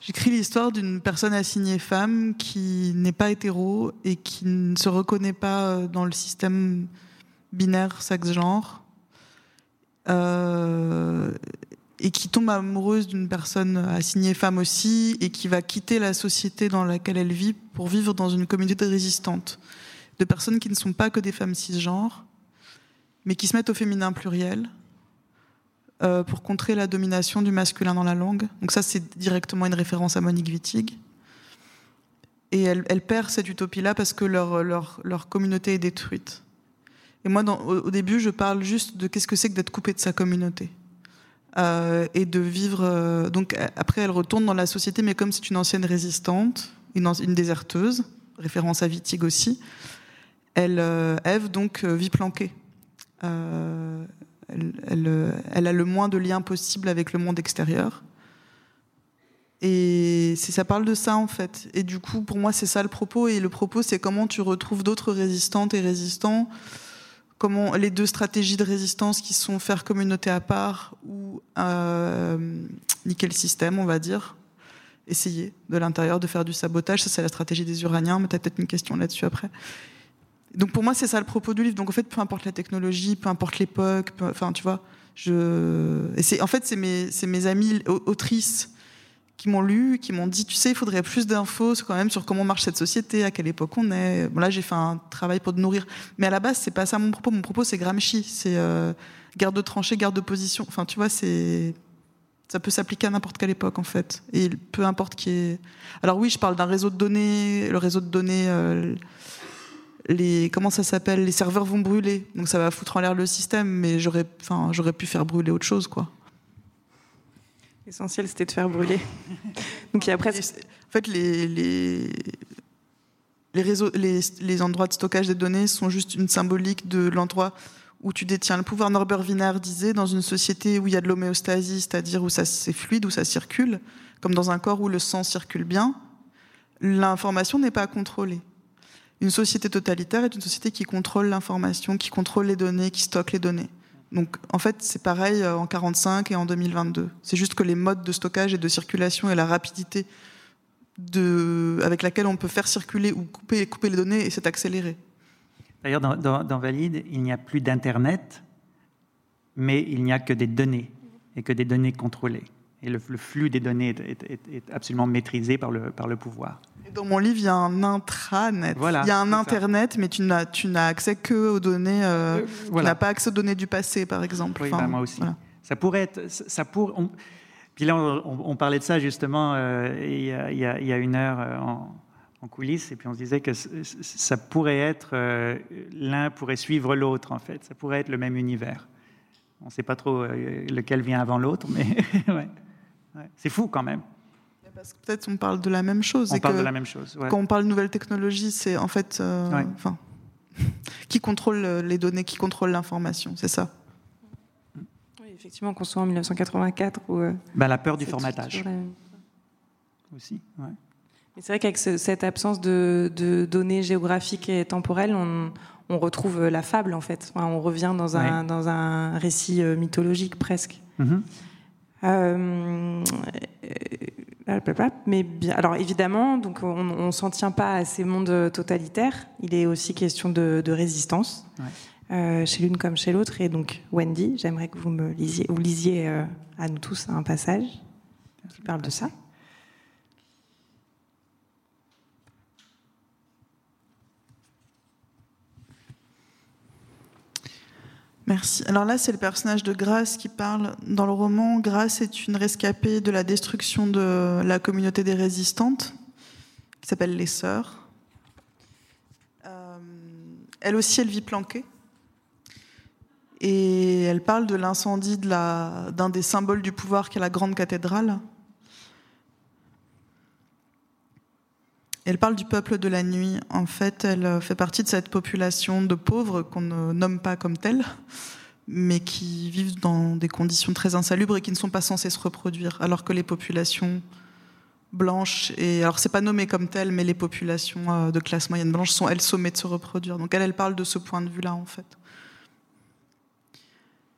J'écris l'histoire d'une personne assignée femme qui n'est pas hétéro et qui ne se reconnaît pas euh, dans le système binaire sexe-genre. Euh, et qui tombe amoureuse d'une personne assignée femme aussi, et qui va quitter la société dans laquelle elle vit pour vivre dans une communauté résistante, de personnes qui ne sont pas que des femmes cisgenres, mais qui se mettent au féminin pluriel euh, pour contrer la domination du masculin dans la langue. Donc ça, c'est directement une référence à Monique Wittig. Et elle, elle perd cette utopie-là parce que leur, leur, leur, communauté est détruite. Et moi, au, début, je parle juste de qu'est-ce que c'est que d'être coupé de sa communauté. Euh, et de vivre. Euh, donc après, elle retourne dans la société, mais comme c'est une ancienne résistante, une, une, déserteuse, référence à Wittig aussi, elle, Ève, donc, vit planquée. Elle, elle, elle, a le moins de liens possible avec le monde extérieur. Et ça parle de ça en fait. Et du coup, pour moi, c'est ça le propos. Et le propos, c'est comment tu retrouves d'autres résistantes et résistants comment les deux stratégies de résistance qui sont faire communauté à part ou euh, niquer le système, on va dire, essayer de l'intérieur de faire du sabotage. Ça, c'est la stratégie des Uraniens, mais tu as peut-être une question là-dessus après. Donc pour moi, c'est ça le propos du livre. Donc en fait, peu importe la technologie, peu importe l'époque, enfin tu vois, je... En fait, c'est mes, mes amis autrices qui m'ont lu, qui m'ont dit, tu sais, il faudrait plus d'infos quand même sur comment marche cette société, à quelle époque on est. Bon, là, j'ai fait un travail pour te nourrir. Mais à la base, c'est pas ça mon propos. Mon propos, c'est Gramsci. C'est euh, garde de tranchée, garde de position. Enfin, tu vois, c'est ça peut s'appliquer à n'importe quelle époque en fait, et peu importe qui est. Alors oui, je parle d'un réseau de données. Le réseau de données, euh, les comment ça s'appelle Les serveurs vont brûler, donc ça va foutre en l'air le système. Mais j'aurais, enfin, j'aurais pu faire brûler autre chose, quoi. L'essentiel, c'était de faire brûler. Donc, après... En fait, les, les, les, réseaux, les, les endroits de stockage des données sont juste une symbolique de l'endroit où tu détiens le pouvoir. Norbert Wiener disait, dans une société où il y a de l'homéostasie, c'est-à-dire où ça c'est fluide, où ça circule, comme dans un corps où le sang circule bien, l'information n'est pas contrôlée. Une société totalitaire est une société qui contrôle l'information, qui contrôle les données, qui stocke les données. Donc en fait, c'est pareil euh, en 45 et en 2022. C'est juste que les modes de stockage et de circulation et la rapidité avec laquelle on peut faire circuler ou couper, couper les données, et c'est accéléré. D'ailleurs, dans, Valide, il n'y a plus d'Internet, mais il n'y a que des données, et que des données contrôlées. Et le, flux des données est, absolument maîtrisé par le, par le pouvoir. dans mon livre, il y a un intranet. il y a un Internet, mais tu n'as, tu n'as accès que aux données. Euh, euh, tu n'as pas accès aux données du passé, par exemple. Oui, bah, moi aussi. Ça pourrait être. Ça pour, Puis là, on, parlait de ça justement euh, il, y a, il, y a, une heure en en coulisses, et puis on se disait que ça pourrait être, l'un pourrait suivre l'autre, en fait, ça pourrait être le même univers. On ne sait pas trop lequel vient avant l'autre, mais ouais. C'est fou quand même. Parce que peut-être on parle de la même chose. On parle de la même chose. Quand on parle de nouvelles technologies, c'est en fait, euh, enfin, qui contrôle les données, qui contrôle l'information, c'est ça? Oui, effectivement, qu'on soit en 1984 ou. Ben, la peur du formatage. Aussi, ouais. C'est vrai qu'avec cette absence de, données géographiques et temporelles, on, retrouve la fable en fait. on revient dans un, dans un récit euh, mythologique presque. Mm-hmm. Euh, mais bien, alors évidemment, donc on, ne s'en tient pas à ces mondes totalitaires. Il est aussi question de, résistance euh, chez l'une comme chez l'autre. Et donc Wendy, j'aimerais que vous me lisiez, vous lisiez à nous tous un passage qui parle de ça. Merci. Alors là, c'est le personnage de Grace qui parle. Dans le roman, Grace est une rescapée de la destruction de la communauté des résistantes, qui s'appelle les Sœurs. Euh, elle aussi, elle vit planquée. Et elle parle de l'incendie d'un des symboles du pouvoir qui est la grande cathédrale. Elle parle du peuple de la nuit. En fait, elle fait partie de cette population de pauvres qu'on ne nomme pas comme telle, mais qui vivent dans des conditions très insalubres et qui ne sont pas censées se reproduire, alors que les populations blanches, et alors c'est pas nommé comme tel, mais les populations euh, de classe moyenne blanche sont elles sommées de se reproduire. Donc elle, elle parle de ce point de vue-là, en fait.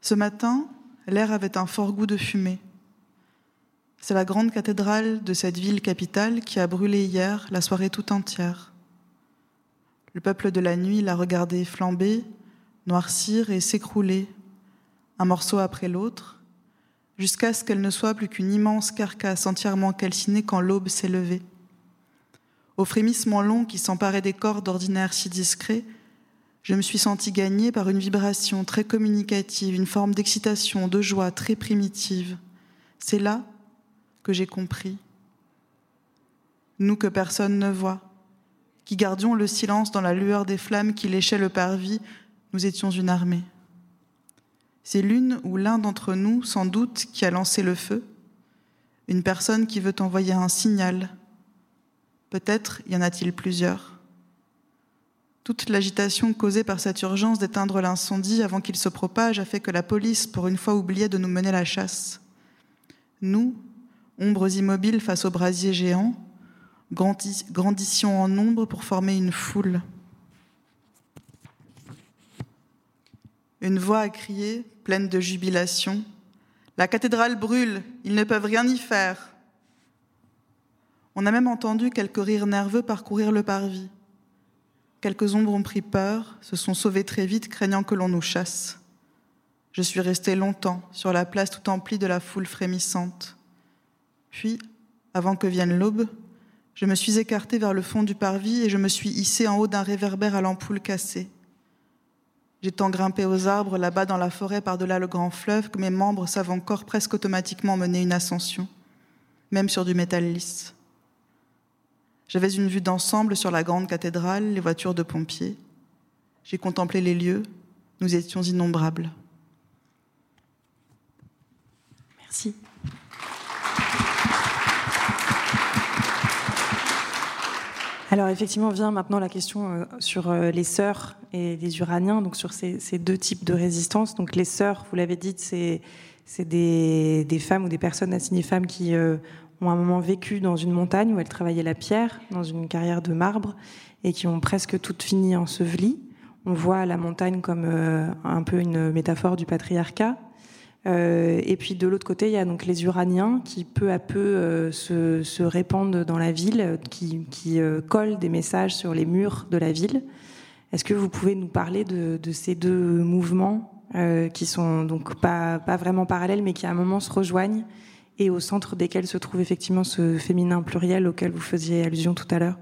Ce matin, l'air avait un fort goût de fumée. C'est la grande cathédrale de cette ville capitale qui a brûlé hier la soirée tout entière. Le peuple de la nuit l'a regardé flamber, noircir et s'écrouler, un morceau après l'autre, jusqu'à ce qu'elle ne soit plus qu'une immense carcasse entièrement calcinée quand l'aube s'est levée. Au frémissement long qui s'emparait des corps d'ordinaire si discrets, je me suis senti gagné par une vibration très communicative, une forme d'excitation, de joie très primitive. C'est là que j'ai compris. Nous que personne ne voit, qui gardions le silence dans la lueur des flammes qui léchaient le parvis, nous étions une armée. C'est l'une ou l'un d'entre nous, sans doute, qui a lancé le feu, une personne qui veut envoyer un signal. Peut-être y en a-t-il plusieurs. Toute l'agitation causée par cette urgence d'éteindre l'incendie avant qu'il se propage a fait que la police, pour une fois, oubliait de nous mener la chasse. Nous, ombres immobiles face au brasier géant, grandissions en nombre pour former une foule. Une voix a crié, pleine de jubilation La cathédrale brûle, ils ne peuvent rien y faire. On a même entendu quelques rires nerveux parcourir le parvis. Quelques ombres ont pris peur, se sont sauvées très vite, craignant que l'on nous chasse. Je suis resté longtemps sur la place tout emplie de la foule frémissante. Puis, avant que vienne l'aube, je me suis écarté vers le fond du parvis et je me suis hissé en haut d'un réverbère à l'ampoule cassée. J'ai tant grimpé aux arbres là-bas dans la forêt par-delà le grand fleuve que mes membres savent encore presque automatiquement mener une ascension, même sur du métal lisse. J'avais une vue d'ensemble sur la grande cathédrale, les voitures de pompiers. J'ai contemplé les lieux, nous étions innombrables. Merci. Alors effectivement vient maintenant la question euh, sur euh, les sœurs et les uraniens, donc sur ces, deux types de résistance. Donc les sœurs, vous l'avez dit, c'est des, des, femmes ou des personnes assignées femmes qui euh, ont un moment vécu dans une montagne où elles travaillaient la pierre, dans une carrière de marbre, et qui ont presque toutes fini ensevelies. On voit la montagne comme un peu une métaphore du patriarcat. Euh, et puis de l'autre côté, il y a donc les Uraniens qui peu à peu euh, se, se, répandent dans la ville, qui, qui euh, collent des messages sur les murs de la ville. Est-ce que vous pouvez nous parler de, de ces deux mouvements qui sont donc pas, pas vraiment parallèles, mais qui à un moment se rejoignent et au centre desquels se trouve effectivement ce féminin pluriel auquel vous faisiez allusion tout à l'heure?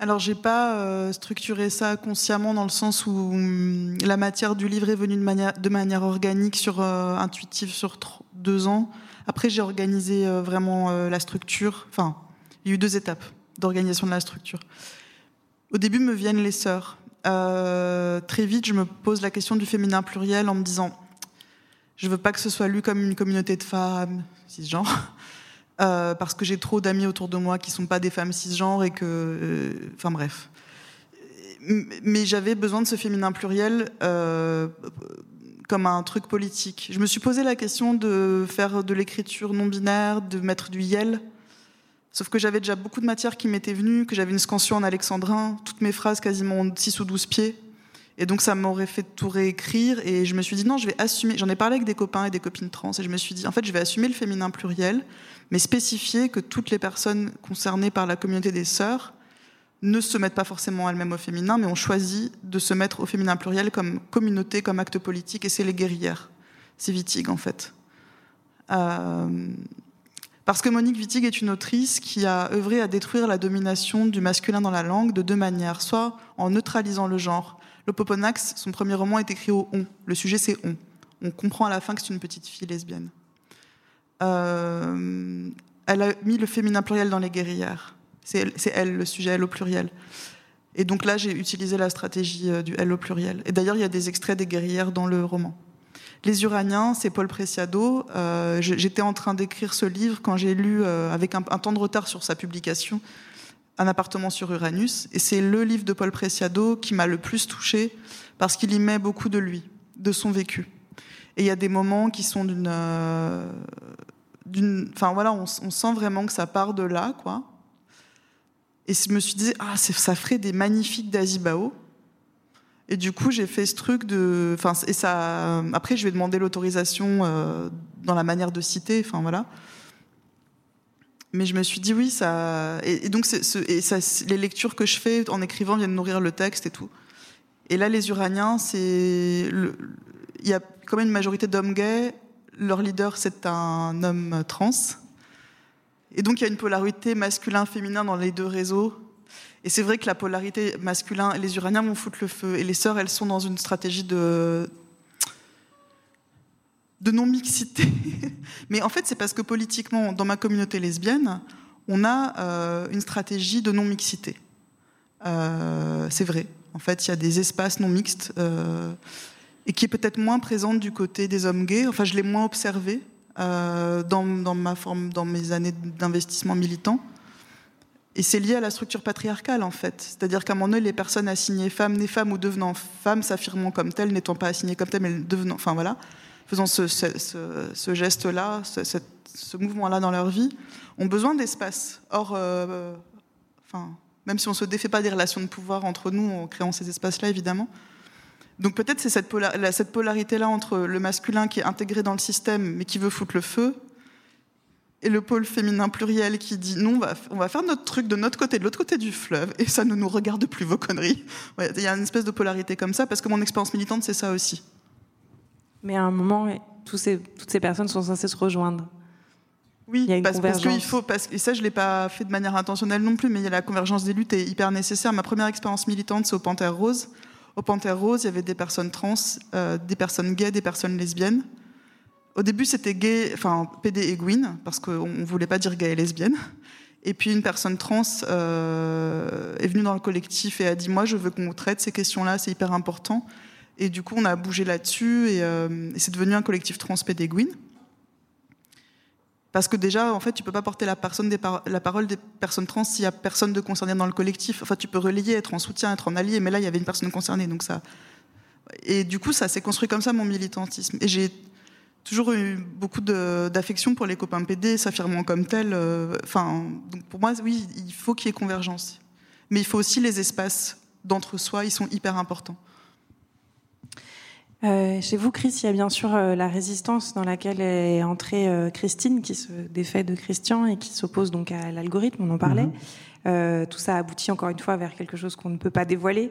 Alors, j'ai pas euh, structuré ça consciemment dans le sens où hum, la matière du livre est venue de manière, de manière organique, sur, euh, intuitive sur deux ans. Après, j'ai organisé euh, vraiment la structure. Enfin, il y a eu deux étapes d'organisation de la structure. Au début, me viennent les sœurs. très vite, je me pose la question du féminin pluriel en me disant, je veux pas que ce soit lu comme une communauté de femmes cisgenres. Euh, parce que j'ai trop d'amis autour de moi qui sont pas des femmes cisgenres et que, euh, enfin bref. Mais j'avais besoin de ce féminin pluriel euh, comme un truc politique. Je me suis posé la question de faire de l'écriture non binaire, de mettre du yel. Sauf que j'avais déjà beaucoup de matière qui m'était venue, que j'avais une scansion en alexandrin, toutes mes phrases quasiment 6 ou 12 pieds. Et donc ça m'aurait fait tout réécrire et je me suis dit non, je vais assumer. J'en ai parlé avec des copains et des copines trans et je me suis dit en fait je vais assumer le féminin pluriel, mais spécifier que toutes les personnes concernées par la communauté des sœurs ne se mettent pas forcément elles-mêmes au féminin, mais ont choisi de se mettre au féminin pluriel comme communauté, comme acte politique, et c'est les guerrières. C'est Wittig en fait. Euh, parce que Monique Wittig est une autrice qui a œuvré à détruire la domination du masculin dans la langue de deux manières, soit en neutralisant le genre, le Poponax, son premier roman est écrit au on. Le sujet, c'est on. On comprend à la fin que c'est une petite fille lesbienne. Euh, elle a mis le féminin pluriel dans les guerrières. C'est elle, le sujet, elle au pluriel. Et donc là, j'ai utilisé la stratégie euh, du elle au pluriel. Et d'ailleurs, il y a des extraits des guerrières dans le roman. Les Uraniens, c'est Paul Preciado. Euh, j'étais en train d'écrire ce livre quand j'ai lu, avec un, temps de retard sur sa publication, un appartement sur Uranus. Et c'est le livre de Paul Preciado qui m'a le plus touché parce qu'il y met beaucoup de lui, de son vécu. Et il y a des moments qui sont d'une. Euh, enfin voilà, on, sent vraiment que ça part de là, quoi. Et je me suis dit, ah, ça ferait des magnifiques d'Azibao. Et du coup, j'ai fait ce truc de. Enfin, et ça. Après, je vais demander l'autorisation euh, dans la manière de citer. Enfin voilà mais je me suis dit oui, ça. Et, donc, les lectures que je fais en écrivant viennent nourrir le texte et tout. Et là, les Uraniens, c'est. Il y a quand même une majorité d'hommes gays. Leur leader, c'est un homme trans. Et donc, il y a une polarité masculin-féminin dans les deux réseaux. Et c'est vrai que la polarité masculin, les Uraniens vont foutre le feu. Et les sœurs, elles sont dans une stratégie de, de non-mixité. Mais en fait, c'est parce que politiquement, dans ma communauté lesbienne, on a euh, une stratégie de non-mixité. Euh, c'est vrai. En fait, il y a des espaces non mixtes euh, et qui est peut-être moins présente du côté des hommes gays. Enfin, je l'ai moins observé dans, ma forme, dans mes années d'investissement militant. Et c'est lié à la structure patriarcale, en fait. C'est-à-dire qu'à moment donné, les personnes assignées femmes, nées femmes ou devenant femmes, s'affirmant comme telles, n'étant pas assignées comme telles, mais devenant. Enfin, voilà faisant ce, geste-là, ce, mouvement-là dans leur vie, ont besoin d'espace. Or, euh, enfin, même si on ne se défait pas des relations de pouvoir entre nous en créant ces espaces-là, évidemment. Donc peut-être c'est cette, polarité-là entre le masculin qui est intégré dans le système mais qui veut foutre le feu, et le pôle féminin pluriel qui dit non, on va faire notre truc de notre côté, de l'autre côté du fleuve, et ça ne nous regarde plus vos conneries. Il y a une espèce de polarité comme ça, parce que mon expérience militante, c'est ça aussi. Mais à un moment, tous ces, toutes ces personnes sont censées se rejoindre. Oui, parce, qu'il faut, parce, et ça je l'ai pas fait de manière intentionnelle non plus, mais il y a la convergence des luttes est hyper nécessaire. Ma première expérience militante, c'est au Panthère Rose. Au Panthère Rose, il y avait des personnes trans, euh, des personnes gays, des personnes lesbiennes. Au début, c'était gay, enfin PD et Gwyn, parce qu'on ne voulait pas dire gay et lesbienne. Et puis une personne trans euh, est venue dans le collectif et a dit moi je veux qu'on traite ces questions-là, c'est hyper important. Et du coup, on a bougé là-dessus et, euh, c'est devenu un collectif trans pédéguine. Parce que déjà, en fait, tu peux pas porter la, personne la parole des personnes trans s'il y a personne de concerné dans le collectif. Enfin, tu peux relayer, être en soutien, être en allié, mais là, il y avait une personne concernée, donc ça. Et du coup, ça s'est construit comme ça mon militantisme. Et j'ai toujours eu beaucoup d'affection pour les copains PD, s'affirmant comme tel. Euh, enfin, pour moi, oui, il faut qu'il y ait convergence, mais il faut aussi les espaces d'entre-soi. Ils sont hyper importants. Euh, chez vous, Chris, il y a bien sûr euh, la résistance dans laquelle est entrée euh, Christine, qui se défait de Christian et qui s'oppose donc à l'algorithme, on en parlait. Mhm. tout ça aboutit encore une fois vers quelque chose qu'on ne peut pas dévoiler.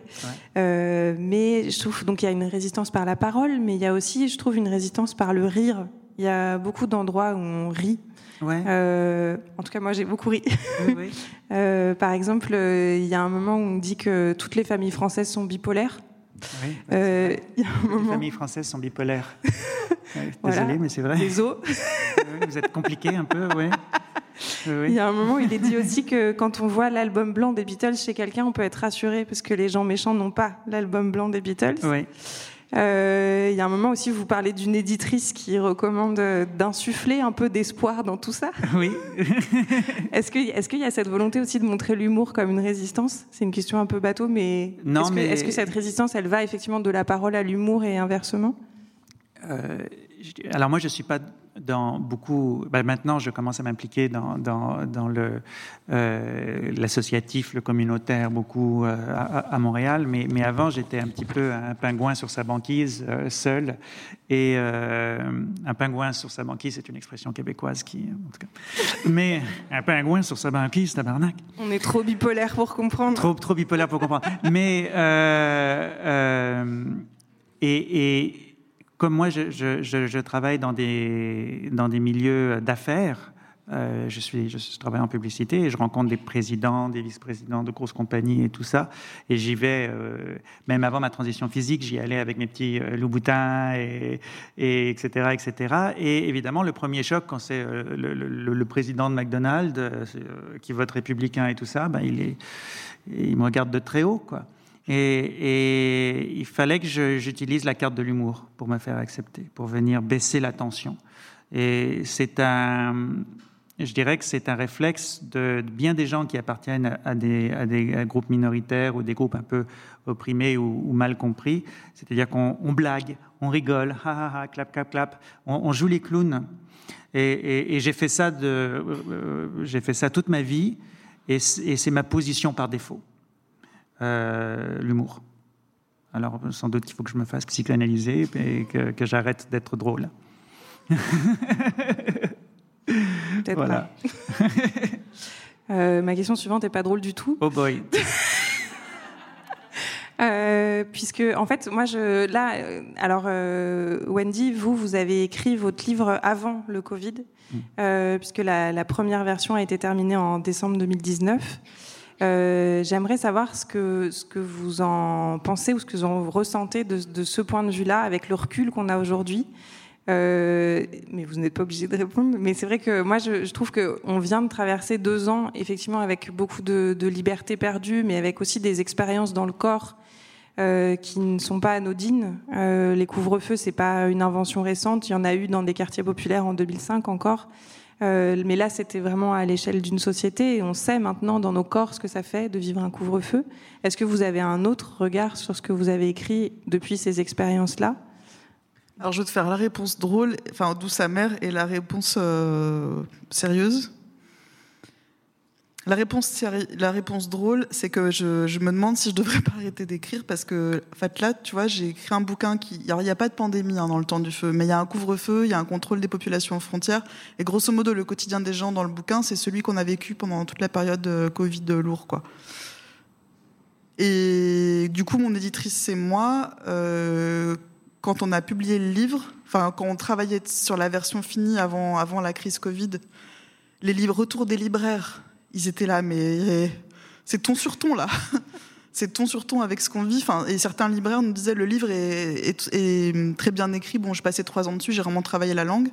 mais je trouve donc il y a une résistance par la parole, mais il y a aussi, je trouve, une résistance par le rire. Il y a beaucoup d'endroits où on rit. Ouais. en tout cas, moi, j'ai beaucoup ri. Oui, par exemple, il y a un moment où on dit que toutes les familles françaises sont bipolaires. Oui, euh, Les familles françaises sont bipolaires. Désolée, mais c'est vrai. Les os. vous êtes compliqué un peu, oui. Il y a un moment où il est dit aussi que quand on voit l'album blanc des Beatles chez quelqu'un, on peut être rassuré parce que les gens méchants n'ont pas l'album blanc des Beatles. Oui. Euh, il y a un moment aussi vous parlez d'une éditrice qui recommande d'insuffler un peu d'espoir dans tout ça. Oui. est-ce qu'il est y a cette volonté aussi de montrer l'humour comme une résistance? C'est une question un peu bateau, mais est-ce que, est que, cette résistance, elle va effectivement de la parole à l'humour et inversement? Euh, alors moi, je ne suis pas dans beaucoup. Ben maintenant, je commence à m'impliquer dans, dans, dans le euh, l'associatif, le communautaire, beaucoup euh, à, Montréal. Mais, mais avant, j'étais un petit peu un pingouin sur sa banquise, euh, seul. Et un pingouin sur sa banquise, c'est une expression québécoise qui, en tout cas. Mais un pingouin sur sa banquise, tabarnak. On est trop bipolaire pour comprendre. Trop, trop bipolaire pour comprendre. mais et, et comme moi, je, travaille dans des, dans des milieux d'affaires, euh, je, suis, je, travaille en publicité et je rencontre des présidents, des vice-présidents de grosses compagnies et tout ça. Et j'y vais, euh, même avant ma transition physique, j'y allais avec mes petits euh, loups-boutins, et, et, etc., etc. Et évidemment, le premier choc, quand c'est le, président de McDonald's qui vote républicain et tout ça, ben, il, est, il me regarde de très haut, quoi. Et, il fallait que j'utilise la carte de l'humour pour me faire accepter, pour venir baisser la tension. Et c'est un, je dirais que c'est un réflexe de, bien des gens qui appartiennent à des, groupes minoritaires ou des groupes un peu opprimés ou, mal compris. C'est-à-dire qu'on blague, on rigole, ha ha ha, clap clap clap, on, joue les clowns. Et, euh, j'ai fait ça toute ma vie, et c'est ma position par défaut. Euh, l'humour. Alors, sans doute qu'il faut que je me fasse psychanalyser et que, j'arrête d'être drôle. Peut-être voilà. Euh, ma question suivante n'est pas drôle du tout. Oh boy. Euh, puisque en fait, moi, je, là, alors Wendy, vous, vous avez écrit votre livre avant le Covid, mm. puisque la, la, première version a été terminée en décembre 2019. Euh, j'aimerais savoir ce que, vous en pensez ou ce que vous ressentez de, ce point de vue-là avec le recul qu'on a aujourd'hui. Euh, mais vous n'êtes pas obligé de répondre. Mais c'est vrai que moi, je, je trouve qu'on vient de traverser deux ans, effectivement, avec beaucoup de, liberté perdue, mais avec aussi des expériences dans le corps euh, qui ne sont pas anodines. Les couvre-feux, c'est pas une invention récente. Il y en a eu dans des quartiers populaires en 2005 encore. Euh, mais là, c'était vraiment à l'échelle d'une société et on sait maintenant dans nos corps ce que ça fait de vivre un couvre-feu. Est-ce que vous avez un autre regard sur ce que vous avez écrit depuis ces expériences-là? Alors, je vais te faire la réponse drôle, enfin douce amère, et la réponse euh, sérieuse. La réponse, drôle, c'est que je, me demande si je devrais pas arrêter d'écrire parce que, en fait, là, tu vois, j'ai écrit un bouquin qui. Alors, il n'y a pas de pandémie hein, dans le temps du feu, mais il y a un couvre-feu, il y a un contrôle des populations aux frontières. Et grosso modo, le quotidien des gens dans le bouquin, c'est celui qu'on a vécu pendant toute la période de Covid lourd, quoi. Et du coup, mon éditrice, c'est moi. Euh, quand on a publié le livre, enfin, quand on travaillait sur la version finie avant, avant la crise Covid, les livres Retour des libraires ils étaient là, mais c'est ton sur ton là. c'est ton sur ton avec ce qu'on vit. Enfin, et certains libraires nous disaient le livre est, très bien écrit. Bon, je passais trois ans dessus, j'ai vraiment travaillé la langue,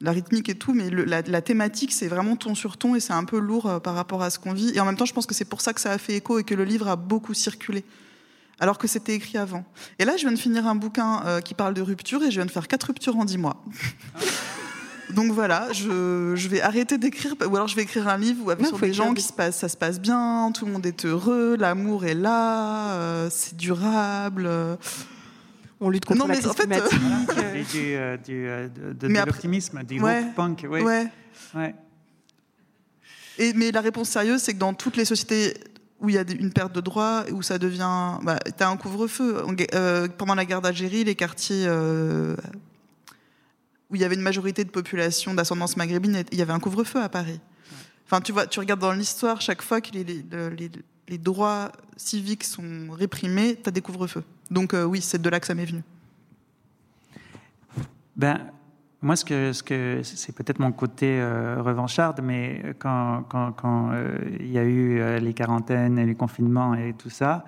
la rythmique et tout, mais la, thématique, c'est vraiment ton sur ton et c'est un peu lourd euh, par rapport à ce qu'on vit. Et en même temps, je pense que c'est pour ça que ça a fait écho et que le livre a beaucoup circulé. Alors que c'était écrit avant. Et là, je viens de finir un bouquin euh, qui parle de rupture et je viens de faire quatre ruptures en dix mois. Donc voilà, je, je vais arrêter d'écrire, ou alors je vais écrire un livre où avec Non, sur des gens qui se passent, ça se passe bien, tout le monde est heureux, l'amour est là, euh, c'est durable. euh. On lutte contre Non, la mais crise en fait, climatique. euh, Et du, euh, du, euh, de, l'optimisme, du Ouais. punk. Oui. Ouais. Ouais. Et, mais la réponse sérieuse, c'est que dans toutes les sociétés où il y a une perte de droits, où ça devient. Bah, tu as un couvre-feu. Euh, pendant la guerre d'Algérie, les quartiers euh, où il y avait une majorité de population d'ascendance maghrébine, il y avait un couvre-feu à Paris. Enfin, tu vois, tu regardes dans l'histoire, chaque fois que les, les, les- les droits civiques sont réprimés, tu as des couvre-feux. Donc, euh, oui, c'est de là que ça m'est venu. Ben, moi, ce que, ce que c'est peut-être mon côté euh, revancharde, mais quand, quand, quand, euh, il y a eu euh, les quarantaines et les confinements et tout ça,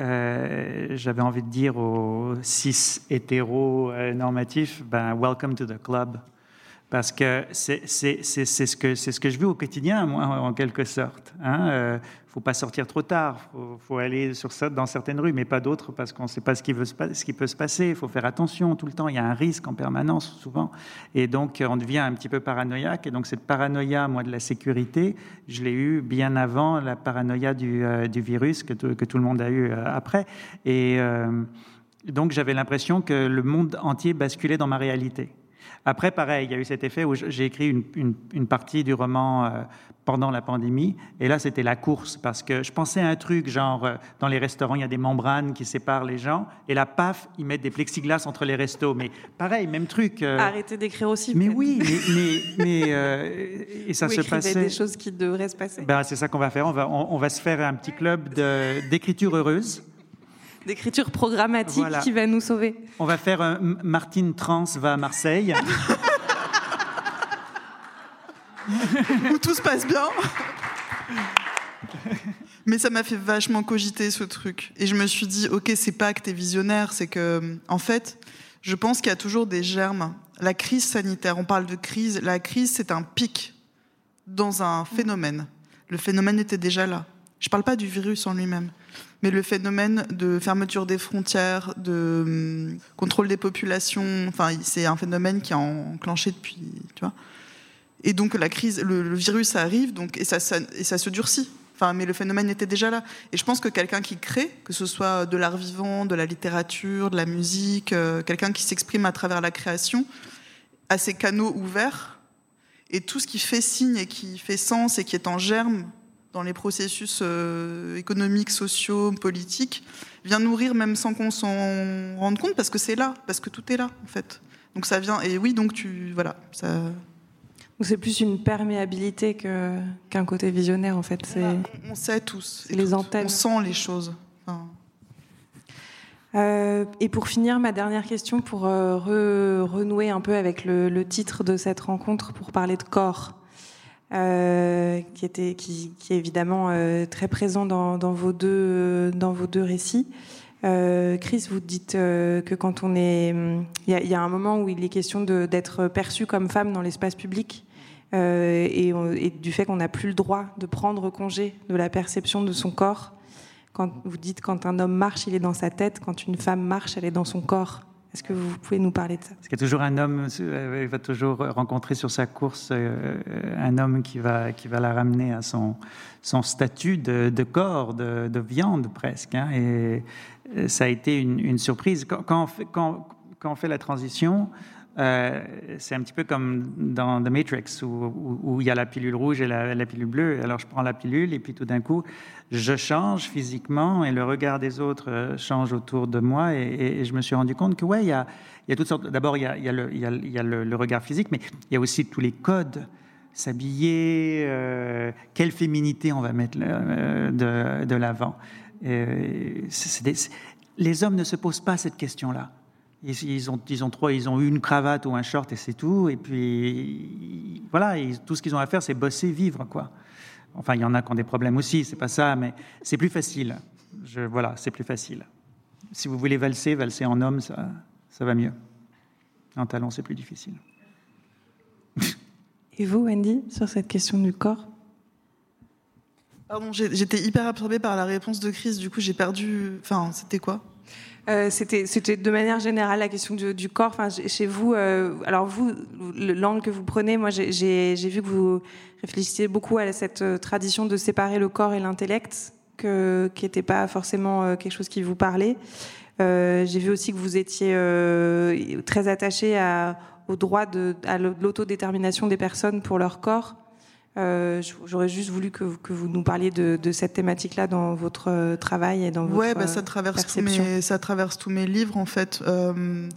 euh, j'avais envie de dire aux cis hétéros euh, normatifs, ben, welcome to the club. Parce que c'est ce, que- c'est ce que je vis au quotidien, moi, en quelque sorte. Il ne faut pas sortir trop tard, faut, faut aller sur, ça- dans certaines rues, mais pas d'autres, parce qu'on ne sait pas ce qui, veut ce qui peut se passer. Il faut faire attention tout le temps, il y a un risque en permanence, souvent. Et donc, on devient un petit peu paranoïaque. Et donc, cette paranoïa, moi, de la sécurité, je l'ai eue bien avant la paranoïa du, euh, du virus que, que tout le monde a eu euh, après. Et euh, donc, j'avais l'impression que le monde entier basculait dans ma réalité. Après, pareil, il y a eu cet effet où j'ai écrit une, une- une partie du roman euh, pendant la pandémie, et là, c'était la course, parce que je pensais à un truc, genre, euh, dans les restaurants, il y a des membranes qui séparent les gens, et là, paf, ils mettent des plexiglas entre les restos. Mais pareil, même truc. euh, Arrêtez d'écrire aussi. mais oui, mais, mais, mais, euh, et ça Vous se passait. des choses qui devraient se passer. Ben, c'est ça qu'on va faire. On va, on, on va se faire un petit club d'écriture heureuse. D'écriture programmatique Voilà. qui va nous sauver. On va faire Martine Trans va à Marseille. où tout se passe bien. Mais ça m'a fait vachement cogiter ce truc. Et je me suis dit, ok, c'est pas que t'es visionnaire, c'est que, en fait, je pense qu'il y a toujours des germes. La crise sanitaire, on parle de crise. La crise, c'est un pic dans un phénomène. Le phénomène était déjà là. Je parle pas du virus en lui-même, mais le phénomène de fermeture des frontières, de hum, contrôle des populations. Enfin, c'est un phénomène qui a enclenché depuis, tu vois. Et donc la crise, le, le virus arrive, donc et ça, ça- et ça se durcit. Enfin, mais le phénomène était déjà là. Et je pense que quelqu'un qui crée, que ce soit de l'art vivant, de la littérature, de la musique, euh, quelqu'un qui s'exprime à travers la création, a ses canaux ouverts. Et tout ce qui fait signe et qui fait sens et qui est en germe dans les processus euh, économiques, sociaux, politiques, vient nourrir même sans qu'on s'en rende compte, parce que c'est là, parce que tout est là, en fait. Donc ça vient. Et oui, donc tu. Voilà. Ça, Donc c'est plus une perméabilité que- qu'un côté visionnaire en fait. C'est On sait tous. les antennes. On sent les choses. Enfin, Euh, et pour finir, ma dernière question, pour euh, re- renouer un peu avec le, le titre de cette rencontre, pour parler de corps, euh, qui, était, qui, qui est évidemment euh, très présent dans, dans vos, deux, dans vos deux récits. Euh, Chris, vous dites euh, que quand on est... hum, Il y, y a un moment où il est question d'être perçu comme femme dans l'espace public. euh, et, on- et du fait qu'on n'a plus le droit de prendre congé de la perception de son corps. Quand vous dites quand un homme marche, il est dans sa tête, quand une femme marche, elle est dans son corps. Est-ce que vous pouvez nous parler de ça? Parce qu'il y a toujours un homme, euh, il va toujours rencontrer sur sa course euh, un homme qui va, qui va la ramener à son, son statut de, corps, de, de viande presque. hein. et euh, ça a été une, surprise. Quand, quand, quand on fait la transition, euh, c'est un petit peu comme dans The Matrix, où, il y a la pilule rouge et la, pilule bleue. Alors je prends la pilule et puis tout d'un coup, je change physiquement et le regard des autres euh, change autour de moi. Et, je me suis rendu compte que, ouais, il y a, toutes sortes. D'abord, il y a, le, regard physique, mais il y a aussi tous les codes. S'habiller, euh, quelle féminité on va mettre de, l'avant. Les hommes ne se posent pas cette question-là. Ils, ils ont, ils, ont trois, ils ont une cravate ou un short et c'est tout. Et puis, voilà, ils- tout ce qu'ils ont à faire, c'est bosser, vivre, quoi. Enfin, il y en a qui ont des problèmes aussi, c'est pas ça, mais c'est plus facile. Je, voilà, c'est plus facile. Si vous voulez valser, valser en homme, ça, ça va mieux. En talon, c'est plus difficile. Et vous, Wendy, sur cette question du corps? Pardon, j'étais hyper absorbée par la réponse de Chris, du coup j'ai perdu. Enfin, c'était quoi? Euh, c'était, c'était de manière générale la question du, du corps. Enfin, chez vous, euh, alors vous, l'angle que vous prenez, moi, j'ai, vu que vous réfléchissiez beaucoup à cette euh, tradition de séparer le corps et l'intellect, que, qui n'était pas forcément euh, quelque chose qui vous parlait. Euh, j'ai vu aussi que vous étiez euh, très attaché à, au droit de, à l'autodétermination des personnes pour leur corps. Euh, J'aurais juste voulu que, que, vous nous parliez de, de cette thématique-là dans votre euh, travail et dans votre ouais, bah, ça traverse tous mes, ça traverse tous mes livres en fait. Euh,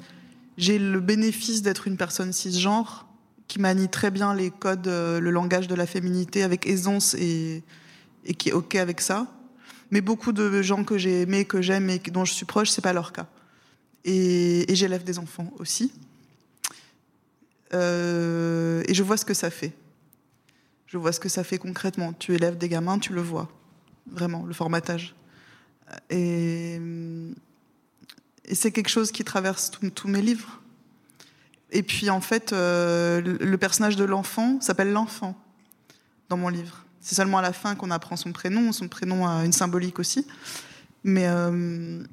J'ai le bénéfice d'être une personne cisgenre qui manie très bien les codes, le langage de la féminité avec aisance et, et qui est ok avec ça. Mais beaucoup de gens que j'ai aimés, que j'aime et dont je suis proche, c'est pas leur cas. Et, et j'élève des enfants aussi. Euh, et je vois ce que ça fait. Je vois ce que ça fait concrètement. Tu élèves des gamins, tu le vois. Vraiment, le formatage. Et, c'est quelque chose qui traverse tous mes livres. Et puis, en fait, euh, le personnage de l'enfant s'appelle l'enfant dans mon livre. C'est seulement à la fin qu'on apprend son prénom. Son prénom a une symbolique aussi. Mais. Euh,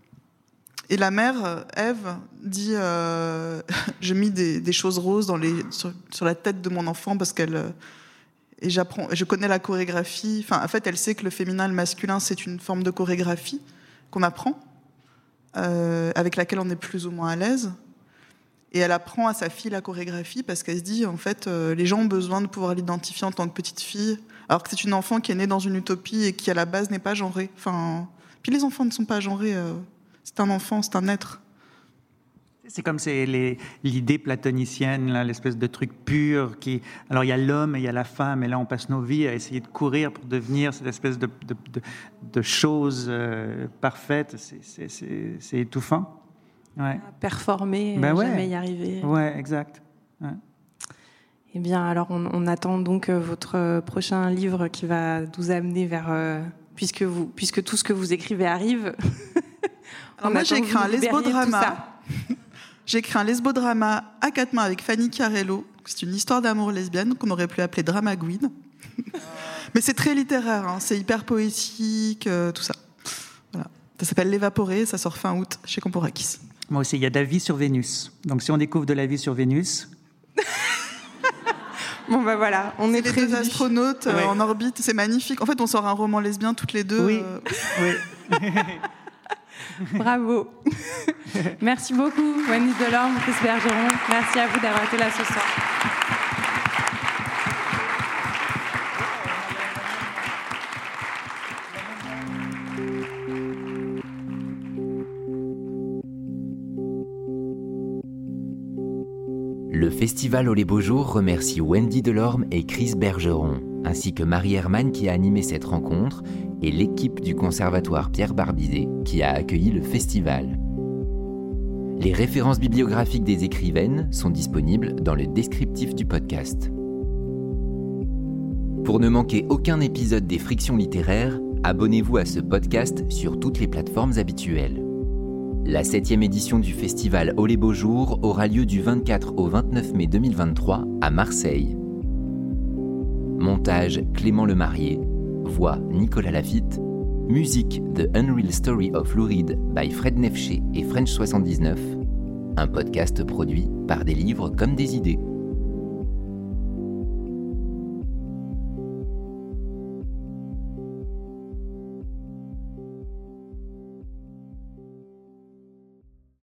et la mère, Eve, dit euh, Je mis des, choses roses sur, sur, la tête de mon enfant parce qu'elle et j'apprends, je connais la chorégraphie. Enfin, en fait, elle sait que le féminin le masculin, c'est une forme de chorégraphie qu'on apprend, euh, avec laquelle on est plus ou moins à l'aise. Et elle apprend à sa fille la chorégraphie parce qu'elle se dit, en fait, euh, les gens ont besoin de pouvoir l'identifier en tant que petite fille, alors que c'est une enfant qui est née dans une utopie et qui, à la base, n'est pas genrée. Enfin, puis les enfants ne sont pas genrés. Euh, c'est un enfant, c'est un être. C'est comme c'est l'idée platonicienne, l'espèce de truc pur qui. Alors il y a l'homme et il y a la femme, et là on passe nos vies à essayer de courir pour devenir cette espèce de, de, de, de chose euh, parfaite. C'est étouffant. Ouais. Performer, ben ouais. jamais y arriver. Ouais, exact. Ouais. Eh bien, alors on, on, attend donc euh, votre prochain livre qui va nous amener vers. Euh, puisque, vous, puisque tout ce que vous écrivez arrive. alors moi j'ai écrit un lesbodrama. J'ai écrit un lesbodrama à quatre mains avec Fanny Carello. C'est une histoire d'amour lesbienne qu'on aurait pu appeler Drama Queen. Mais c'est très littéraire, hein. c'est hyper poétique, euh, tout ça. Voilà. Ça s'appelle L'évaporé, ça sort fin août chez Camporakis. Moi aussi, il y a de la vie sur Vénus. Donc si on découvre de la vie sur Vénus. bon ben voilà, on est, est les deux astronautes euh, en orbite, c'est magnifique. En fait, on sort un roman lesbien toutes les deux. Oui. Euh... oui. Bravo. Merci beaucoup, Wendy Delorme, Chris Bergeron. Merci à vous d'avoir été là ce soir. Le festival Au les Beaux Jours remercie Wendy Delorme et Chris Bergeron, ainsi que Marie Herman qui a animé cette rencontre et l'équipe du Conservatoire Pierre Barbizet qui a accueilli le festival. Les références bibliographiques des écrivaines sont disponibles dans le descriptif du podcast. Pour ne manquer aucun épisode des Frictions littéraires, abonnez-vous à ce podcast sur toutes les plateformes habituelles. La septième édition du festival Au les Beaux Jours aura lieu du 24 au 29 mai 2023 à Marseille. Montage Clément Lemarié, voix Nicolas Lafitte, musique The Unreal Story of Lou Reed by Fred Nefché et French79, un podcast produit par des livres comme des idées.